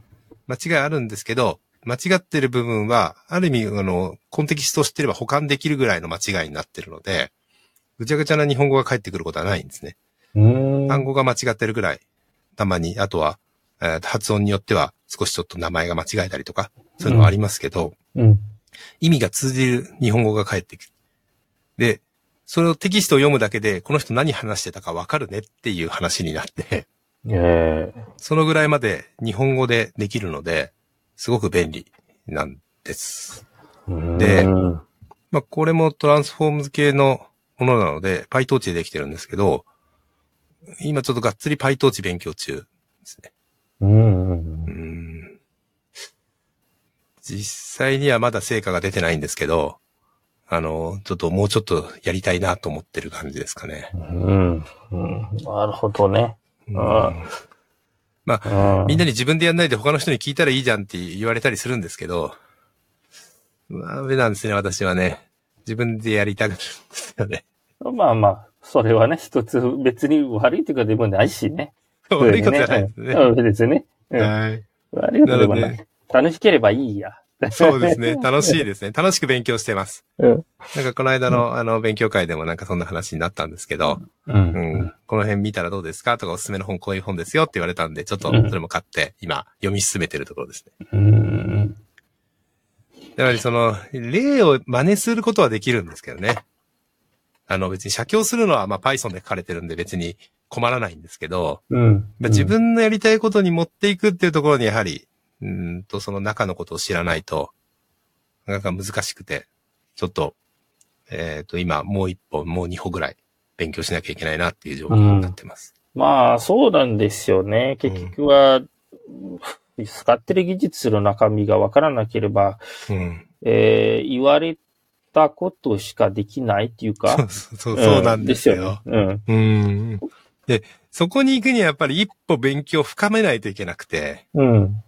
間違いあるんですけど、間違ってる部分は、ある意味、あの、コンテキストを知ってれば保管できるぐらいの間違いになってるので、ぐちゃぐちゃな日本語が返ってくることはないんですね。うん。単語が間違ってるぐらい、たまに、あとは、えー発音によっては少しちょっと名前が間違えたりとか、そういうのはありますけど、うん。意味が通じる日本語が返ってくる。で、それをテキストを読むだけで、この人何話してたかわかるねっていう話になって、ええ。そのぐらいまで日本語でできるので、すごく便利なんです。でうん。まあ、これもトランスフォームズ系のものなので、PyTorch でできてるんですけど、今ちょっとがっつり PyTorch 勉強中ですね。実際にはまだ成果が出てないんですけど、あの、ちょっともうちょっとやりたいなと思ってる感じですかね。うん。うん。なるほどね。うんあまあ、うん。みんなに自分でやんないで他の人に聞いたらいいじゃんって言われたりするんですけど、ダメなんですね、私はね。自分でやりたがるんですよね。まあまあ、それはね、一つ別に悪いというかでもないしね。悪いことじゃないですね。うん別にね。うんはい。悪いことでもない。楽しければいいや。そうですね。楽しいですね。楽しく勉強してます。うん。なんかこの間のあの勉強会でもなんかそんな話になったんですけど、う。うんん、この辺見たらどうですか？とかおすすめの本こういう本ですよって言われたんで、ちょっとそれも買って今読み進めてるところですね。うん。やはりその、例を真似することはできるんですけどね。あの別に写経するのはまあ Python で書かれてるんで別に困らないんですけど、うん。まあ自分のやりたいことに持っていくっていうところにやはり、うーんとその中のことを知らないと、なかなか難しくて、ちょっと、えっ、と今もう一歩、もう二歩ぐらい勉強しなきゃいけないなっていう状況になってます。まあ、そうなんですよね。結局は、使ってる技術の中身がわからなければ、うん。えー言われたことしかできないっていうか。そうそうそうなんですよ。うん。ねうん。で、そこに行くにはやっぱり一歩勉強を深めないといけなくて、うん。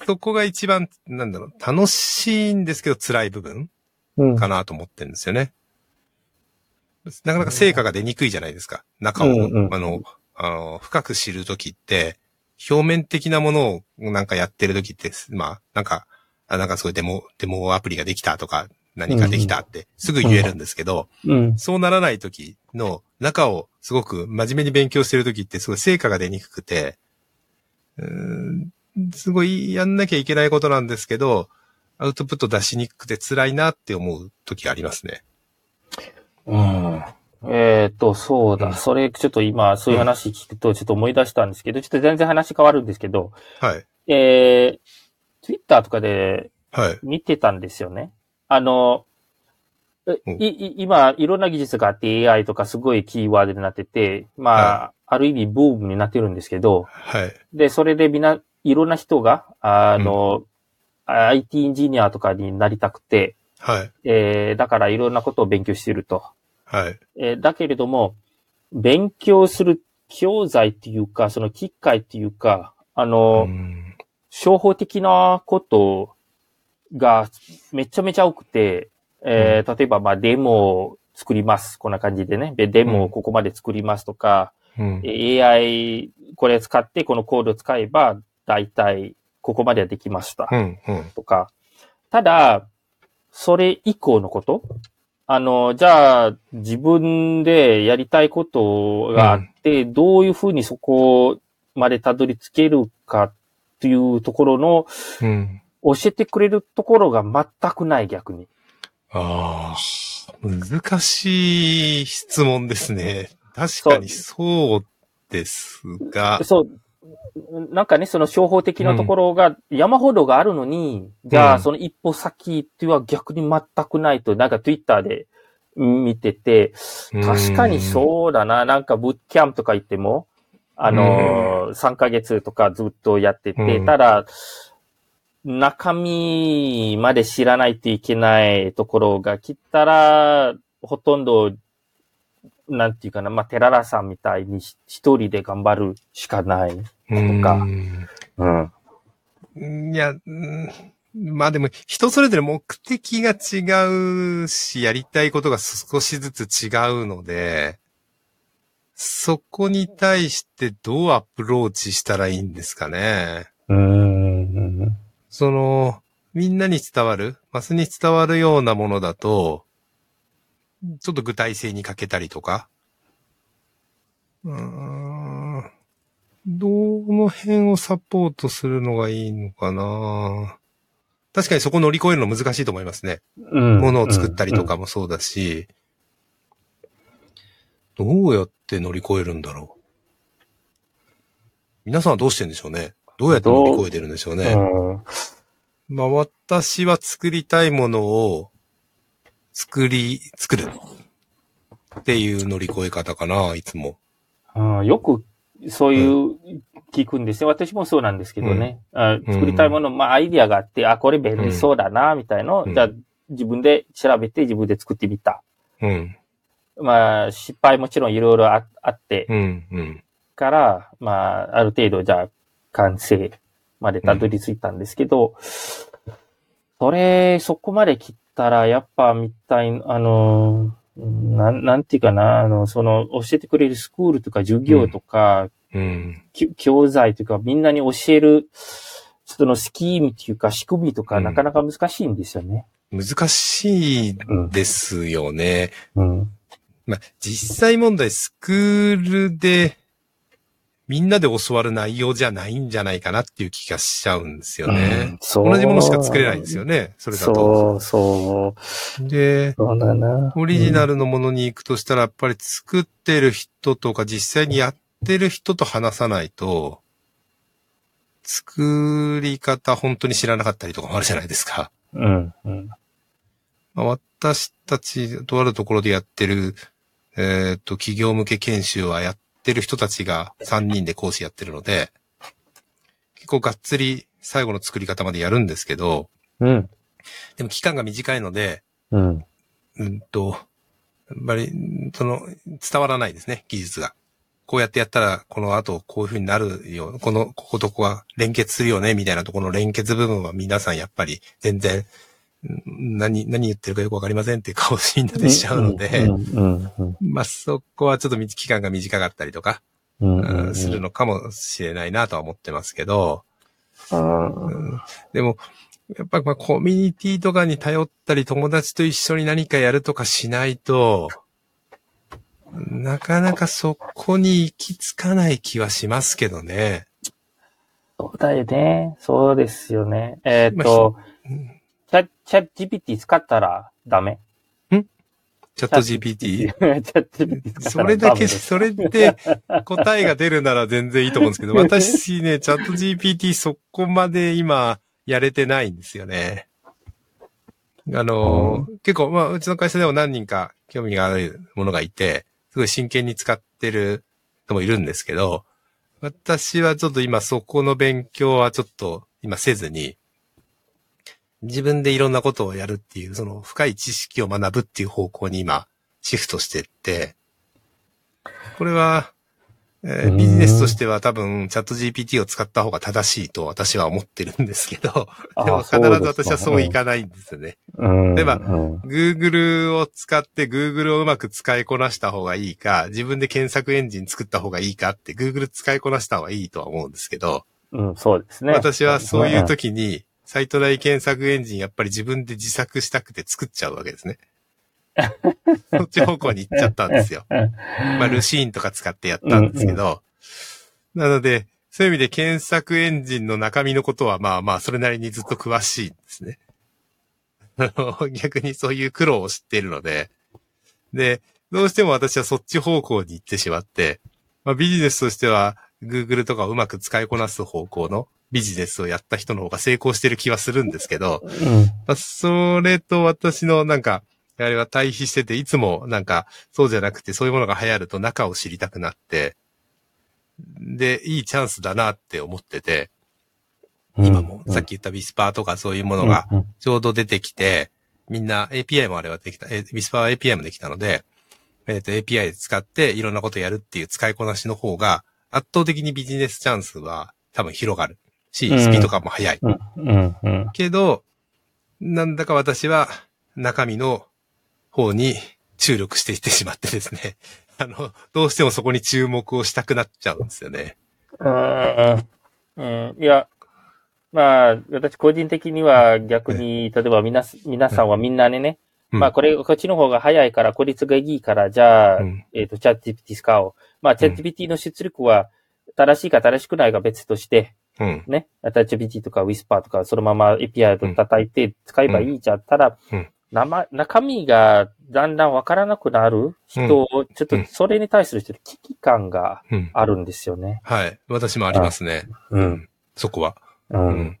うん。そこが一番、なんだろう、楽しいんですけど辛い部分うん。かなと思ってるんですよね。なかなか成果が出にくいじゃないですか。中を、うんうんあの、あの、深く知るときって、表面的なものをなんかやってるときって、まあ、なんか、あなんかすごいデモ、デモアプリができたとか、何かできたってすぐ言えるんですけど、うん。そうならないときの中をすごく真面目に勉強してるときってすごい成果が出にくくて、うーんすごいやんなきゃいけないことなんですけど、アウトプット出しにくくて辛いなって思うときありますね。うん。えっ、と、そうだ。うんそれ、ちょっと今、そういう話聞くと、ちょっと思い出したんですけど、ちょっと全然話変わるんですけど、はい。えー、Twitter とかではい。見てたんですよね。あの、えうんいい今、いろんな技術があって AI とかすごいキーワードになってて、まあ、はある意味ブームになってるんですけど、はい。で、それでみんな、いろんな人が、あの、IT エンジニアとかになりたくて、はい。えー、だからいろんなことを勉強していると。はい。えーだけれども、勉強する教材っていうか、その機械っていうか、あの、うん商法的なことがめちゃめちゃ多くて、えー例えば、まあ、デモを作ります。こんな感じでね。で、デモをここまで作りますとか、うんえー AI、これ使って、このコードを使えば、だいたいここまではできました。うん。うん。とか。ただ、それ以降のこと？あの、じゃあ、自分でやりたいことがあって、どういうふうにそこまでたどり着けるかっていうところの、うん。教えてくれるところが全くない逆に。ああ、難しい質問ですね。確かにそうですが、そう。なんかね、その商法的なところが山ほどがあるのに、じゃあその一歩先っていうのは逆に全くないと、なんか Twitter で見てて、確かにそうだな。なんかブッキャンプとか行っても、あのー、3ヶ月とかずっとやってて、うんただ、中身まで知らないといけないところが来たら、ほとんど、なんていうかな、まあ、テララさんみたいにひ一人で頑張るしかない。うんかうんうん。いや、うんまあでも、人それぞれ目的が違うし、やりたいことが少しずつ違うので、そこに対してどうアプローチしたらいいんですかね。うーん。その、みんなに伝わる、マスに伝わるようなものだと、ちょっと具体性に欠けたりとか？うーん。どの辺をサポートするのがいいのかな？確かにそこ乗り越えるの難しいと思いますね。うん。ものを作ったりとかもそうだし、どうやって乗り越えるんだろう？皆さんはどうしてんでしょうね？どうやって乗り越えてるんでしょううね。ん。うん。まあ私は作りたいものを作り、作るっていう乗り越え方かな、いつも。うんよく、そういう、聞くんですよ。私もそうなんですけどね。あ作りたいもの、まあ、アイディアがあって、あ、これ便利そうだな、みたいのを、うん。じゃあ、自分で調べて自分で作ってみた。うん、まあ、失敗もちろんいろいろああって。うん、うん、から、まあ、ある程度、じゃあ、完成までたどり着いたんですけど、それ、そこまで切ったら、やっぱ、みたい、あの、なん、なんていうかな、あの、その、教えてくれるスクールとか授業とか、うん、き教材というか、みんなに教える、そのスキームっていうか仕組みとか、うんなかなか難しいんですよね。難しいですよね。うん。まあ、実際問題、スクールで、みんなで教わる内容じゃないんじゃないかなっていう気がしちゃうんですようんね。そう同じものしか作れないんですよね。それだと。そう、そう、で、そうだな。オリジナルのものに行くとしたら、やっぱり作ってる人とか実際にやってる人と話さないと、作り方本当に知らなかったりとかもあるじゃないですか。うん、うん。まあ私たち、とあるところでやってる、えっ、と、企業向け研修はやってる人たちが3人で講師やってるので、結構がっつり最後の作り方までやるんですけど、うん、でも期間が短いので、うん。うんと、やっぱり、その、伝わらないですね、技術が。こうやってやったら、この後こういう風になるよ、この、こことここが連結するよね、みたいなところの連結部分は皆さんやっぱり全然、うん何、何言ってるかよくわかりませんっていう顔しになってしちゃうので、まあそこはちょっと期間が短かったりとか。するのかもしれないなとは思ってますけど、うん。うんでも、やっぱりまあコミュニティとかに頼ったり友達と一緒に何かやるとかしないと、なかなかそこに行き着かない気はしますけどね。そうだよね。そうですよね。えっ、まと、うんチャット GPT 使ったらダメチャット GPT? チャット GPT 使ったらそれだけ、それで答えが出るなら全然いいと思うんですけど、私ね、チャット GPT そこまで今やれてないんですよね。あの、結構、まあ、うちの会社でも何人か興味があるものがいて、すごい真剣に使ってる人もいるんですけど、私はちょっと今そこの勉強はちょっと今せずに、自分でいろんなことをやるっていう、その深い知識を学ぶっていう方向に今シフトしてって、これは、えーうん。ビジネスとしては多分チャット GPT を使った方が正しいと私は思ってるんですけど、あでも必ず私はそういかないんですよね。うん。例えばうん、Google を使って Google をうまく使いこなした方がいいか、自分で検索エンジン作った方がいいかって Google 使いこなした方がいいとは思うんですけど、うん、そうですね。私はそういう時にサイト内検索エンジンやっぱり自分で自作したくて作っちゃうわけですね。そっち方向に行っちゃったんですよ。うん、まあ、ルシーンとか使ってやったんですけど、なので、そういう意味で検索エンジンの中身のことはまあまあ、それなりにずっと詳しいんですね。あ の逆にそういう苦労を知っているので、で、どうしても私はそっち方向に行ってしまって、まあ、ビジネスとしては Google とかをうまく使いこなす方向のビジネスをやった人の方が成功してる気はするんですけど、うん。まあ、それと私のなんか、あれは対比してて、いつもなんか、そうじゃなくて、そういうものが流行ると中を知りたくなって、で、いいチャンスだなって思ってて、今も、さっき言ったビスパーとかそういうものがうん、ちょうど出てきて、みんな API もあれはできた、えビスパーは API もできたので、えっ、と API で使っていろんなことやるっていう使いこなしの方が、圧倒的にビジネスチャンスは多分広がる。し、うんスピード感も速い。うん。うん。うん。けど、なんだか私は中身の方に注力していってしまってですね。あの、どうしてもそこに注目をしたくなっちゃうんですよね。うん。うん。いや、まあ、私個人的には逆に、例えば皆す、皆さんはみんなねね、うんまあこれ、こっちの方が早いから、効率がいいから、じゃあ、うんえっ、と、チャット GPT 使おう。まあ、チャット GPT の出力は、正しいか正しくないか別として、うん。ね、チャット GPT とか Whisper とか、そのまま API を叩いて使えばいいじゃん。ただ、うん生中身がだんだんわからなくなる人、ちょっとそれに対するちょっと危機感がうん。あるんですよね。はい。私もありますね。うん。そこは。う。うんん。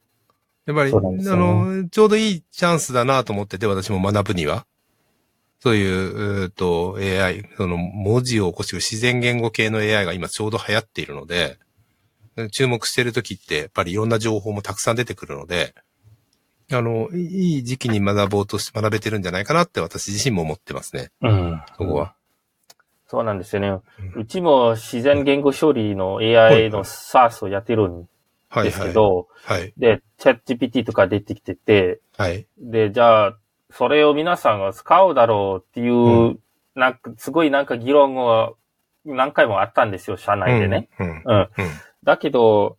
やっぱり、あの、ちょうどいいチャンスだなと思ってて、私も学ぶには。そういう、うーと、AI、その文字を起こしてくる自然言語系の AI が今ちょうど流行っているので、注目してる時って、やっぱりいろんな情報もたくさん出てくるので、あの、いい時期に学ぼうとして学べてるんじゃないかなって私自身も思ってますね。うん。そこは。そうなんですよね。ううちも自然言語処理の AI の SaaS をやってるんですはいはい。けど、はい。で、チャット GPT とか出てきてて、はい。で、じゃあ、それを皆さんが使うだろうっていう、うんなんか、すごいなんか議論が何回もあったんですよ、社内でね。うん。だけど、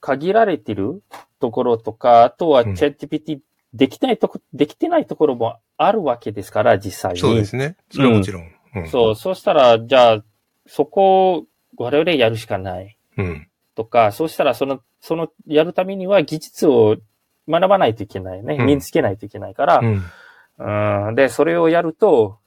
限られてるところとか、あとはうんチャット GPT できないとこ、できてないところもあるわけですから、実際に。そうですね。それはもちろん。うん。そう、そうしたら、じゃあ、そこを我々やるしかない。うん。とか、そうしたらその、その、やるためには技術を学ばないといけないね。うん身につけないといけないから、うん。うん、で、それをやると、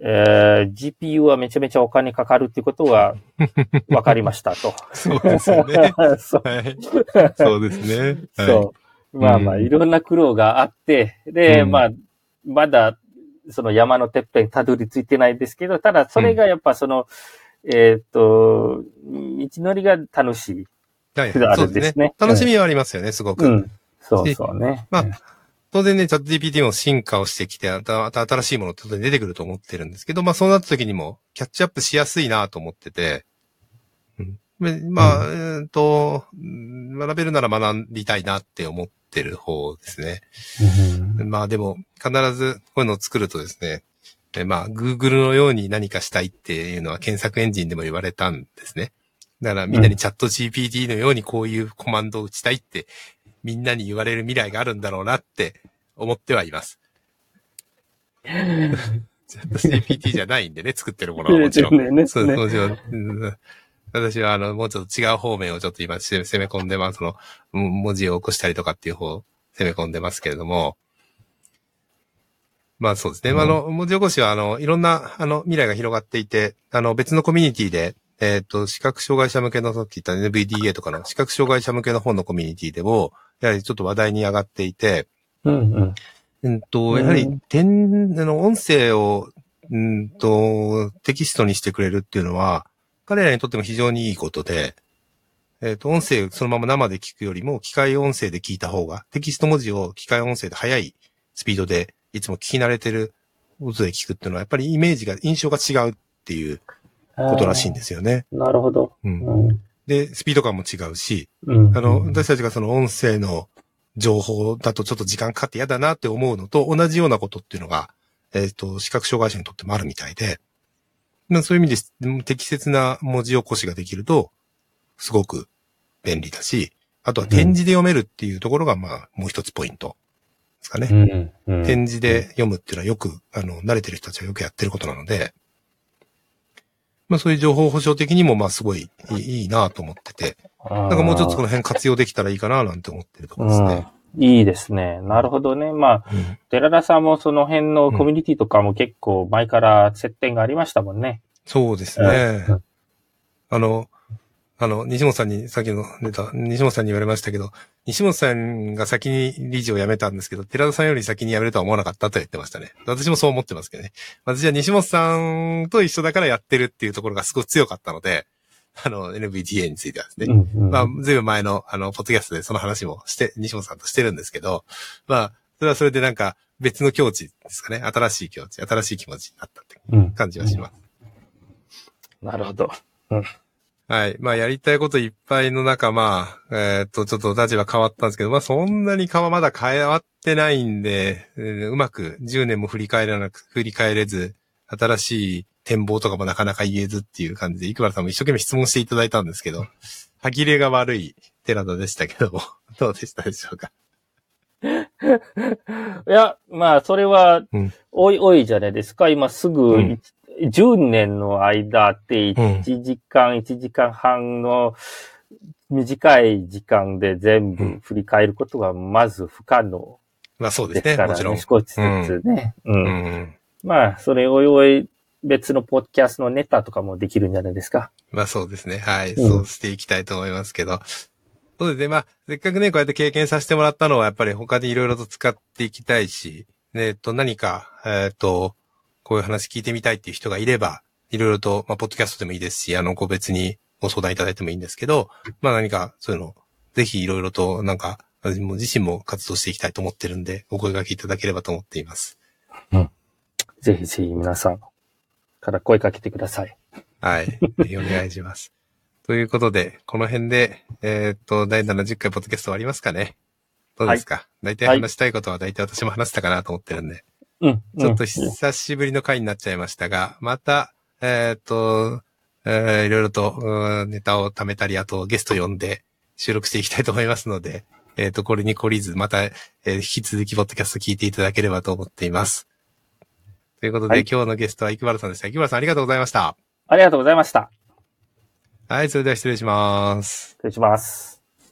えー GPU はめちゃめちゃお金かかるってことは 分かりましたと。そうですよね。そうはい。そうですね。はい、そう。まあまあ、うんいろんな苦労があって、で、うんまあ、まだ、その山のてっぺんたどり着いてないですけど、ただそれがやっぱその、えーっと、道のりが楽しい。はいでねんですすね。楽しみはありますよね、すごく。うん。そうそうね。まあ当然ね、チャット GPT も進化をしてきて、新しいものって当然出てくると思ってるんですけど、まあそうなった時にもキャッチアップしやすいなと思ってて、うんでまあ、えーっと、うん学べるなら学びたいなって思ってる方ですね。まあでも、必ずこういうのを作るとですね、えまあ、Google のように何かしたいっていうのは検索エンジンでも言われたんですね。だからみんなにチャット GPT のようにこういうコマンドを打ちたいって、みんなに言われる未来があるんだろうなって思ってはいます。チャット GPT じゃないんでね、作ってるものはもちろん。ねねそう、ねもちろん。うん私は、あの、もうちょっと違う方面をちょっと今攻め込んでます。その、うん文字を起こしたりとかっていう方を攻め込んでますけれども。まあそうですね。うんあの、文字起こしは、あの、いろんな、あの、未来が広がっていて、あの、別のコミュニティで、えっ、と、視覚障害者向けの、さっき言った NVDA とかの視覚障害者向けの本のコミュニティでも、やはりちょっと話題に上がっていて、うんうん。うんと、うんやはり、点、あの、音声を、うんと、テキストにしてくれるっていうのは、彼らにとっても非常にいいことで、えっ、と、音声そのまま生で聞くよりも、機械音声で聞いた方が、テキスト文字を機械音声で速いスピードで、いつも聞き慣れてる音で聞くっていうのは、やっぱりイメージが、印象が違うっていうことらしいんですよね。なるほど。う。うんん。で、スピード感も違うし、うん。あの、私たちがその音声の情報だとちょっと時間かかって嫌だなって思うのと同じようなことっていうのが、えっ、と、視覚障害者にとってもあるみたいで、まあそういう意味でうん適切な文字起こしができると、すごく便利だし、あとは点字で読めるっていうところが、まあ、もう一つポイントですかね。うん。うん。点字で読むっていうのはよく、あの、慣れてる人たちはよくやってることなので、まあそういう情報保障的にも、まあすごいいいなと思ってて、ななんかもうちょっとこの辺活用できたらいいかななんて思ってるところですね。うん。いいですね。なるほどね。まあ、うん寺田さんもその辺のコミュニティとかも結構前から接点がありましたもんね。そうですねうん。あの、あの、西本さんに、さっきの出た、西本さんに言われましたけど、西本さんが先に理事を辞めたんですけど、寺田さんより先に辞めるとは思わなかったと言ってましたね。私もそう思ってますけどね。私は西本さんと一緒だからやってるっていうところがすごく強かったので、あの、NVDA についてはですね。うんうんまあ、ずいぶん前の、あの、ポッドキャストでその話もして、西本さんとしてるんですけど、まあ、それはそれでなんか別の境地ですかね。新しい境地、新しい気持ちになったってうん感じはします。なるほど。あはい。まあ、やりたいこといっぱいの中、まあ、えーっと、ちょっと立場変わったんですけど、まあ、そんなにかはまだ変わってないんで、えーうまく10年も振り返らなく、振り返れず、新しい展望とかもなかなか言えずっていう感じで、いくばらさんも一生懸命質問していただいたんですけど、歯切れが悪い寺田でしたけども、どうでしたでしょうか？いや、まあ、それはうん、おいおいじゃないですか。今すぐ、うん10年の間ってうん1時間、1時間半の短い時間で全部振り返ることはまず不可能まあそうですすからもちろんね。。少しずつね。う。うんん。まあ、それおいおい別のポッドキャストのネタとかもできるんじゃないですか。まあそうですね。はい。うんそうしていきたいと思いますけど。そうですね。まあ、せっかくね、こうやって経験させてもらったのは、やっぱり他でいろいろと使っていきたいし、ねえっと、何か、えっと、こういう話聞いてみたいっていう人がいれば、いろいろと、まあ、ポッドキャストでもいいですし、あの、個別にご相談いただいてもいいんですけど、まあ何か、そういうの、ぜひいろいろと、なんか、私も自身も活動していきたいと思ってるんで、お声掛けいただければと思っています。ぜひぜひ皆さんから声かけてください。はい。ぜひお願いします。ということで、この辺で、えーっと、第70回ポッドキャスト終わりますかねどうですか、大体話したいことは大体私も話したかなと思ってるんで、うん。ちょっとうん久しぶりの回になっちゃいましたが、また、えーっと、えーいろいろと、うんネタを貯めたり、あとゲスト呼んで収録していきたいと思いますので、えーっと、これに懲りず、また、えー引き続きポッドキャスト聞いていただければと思っています。ということで、はい今日のゲストは生原さんでした。生原さんありがとうございました。ありがとうございました。はい、それでは失礼します。失礼します。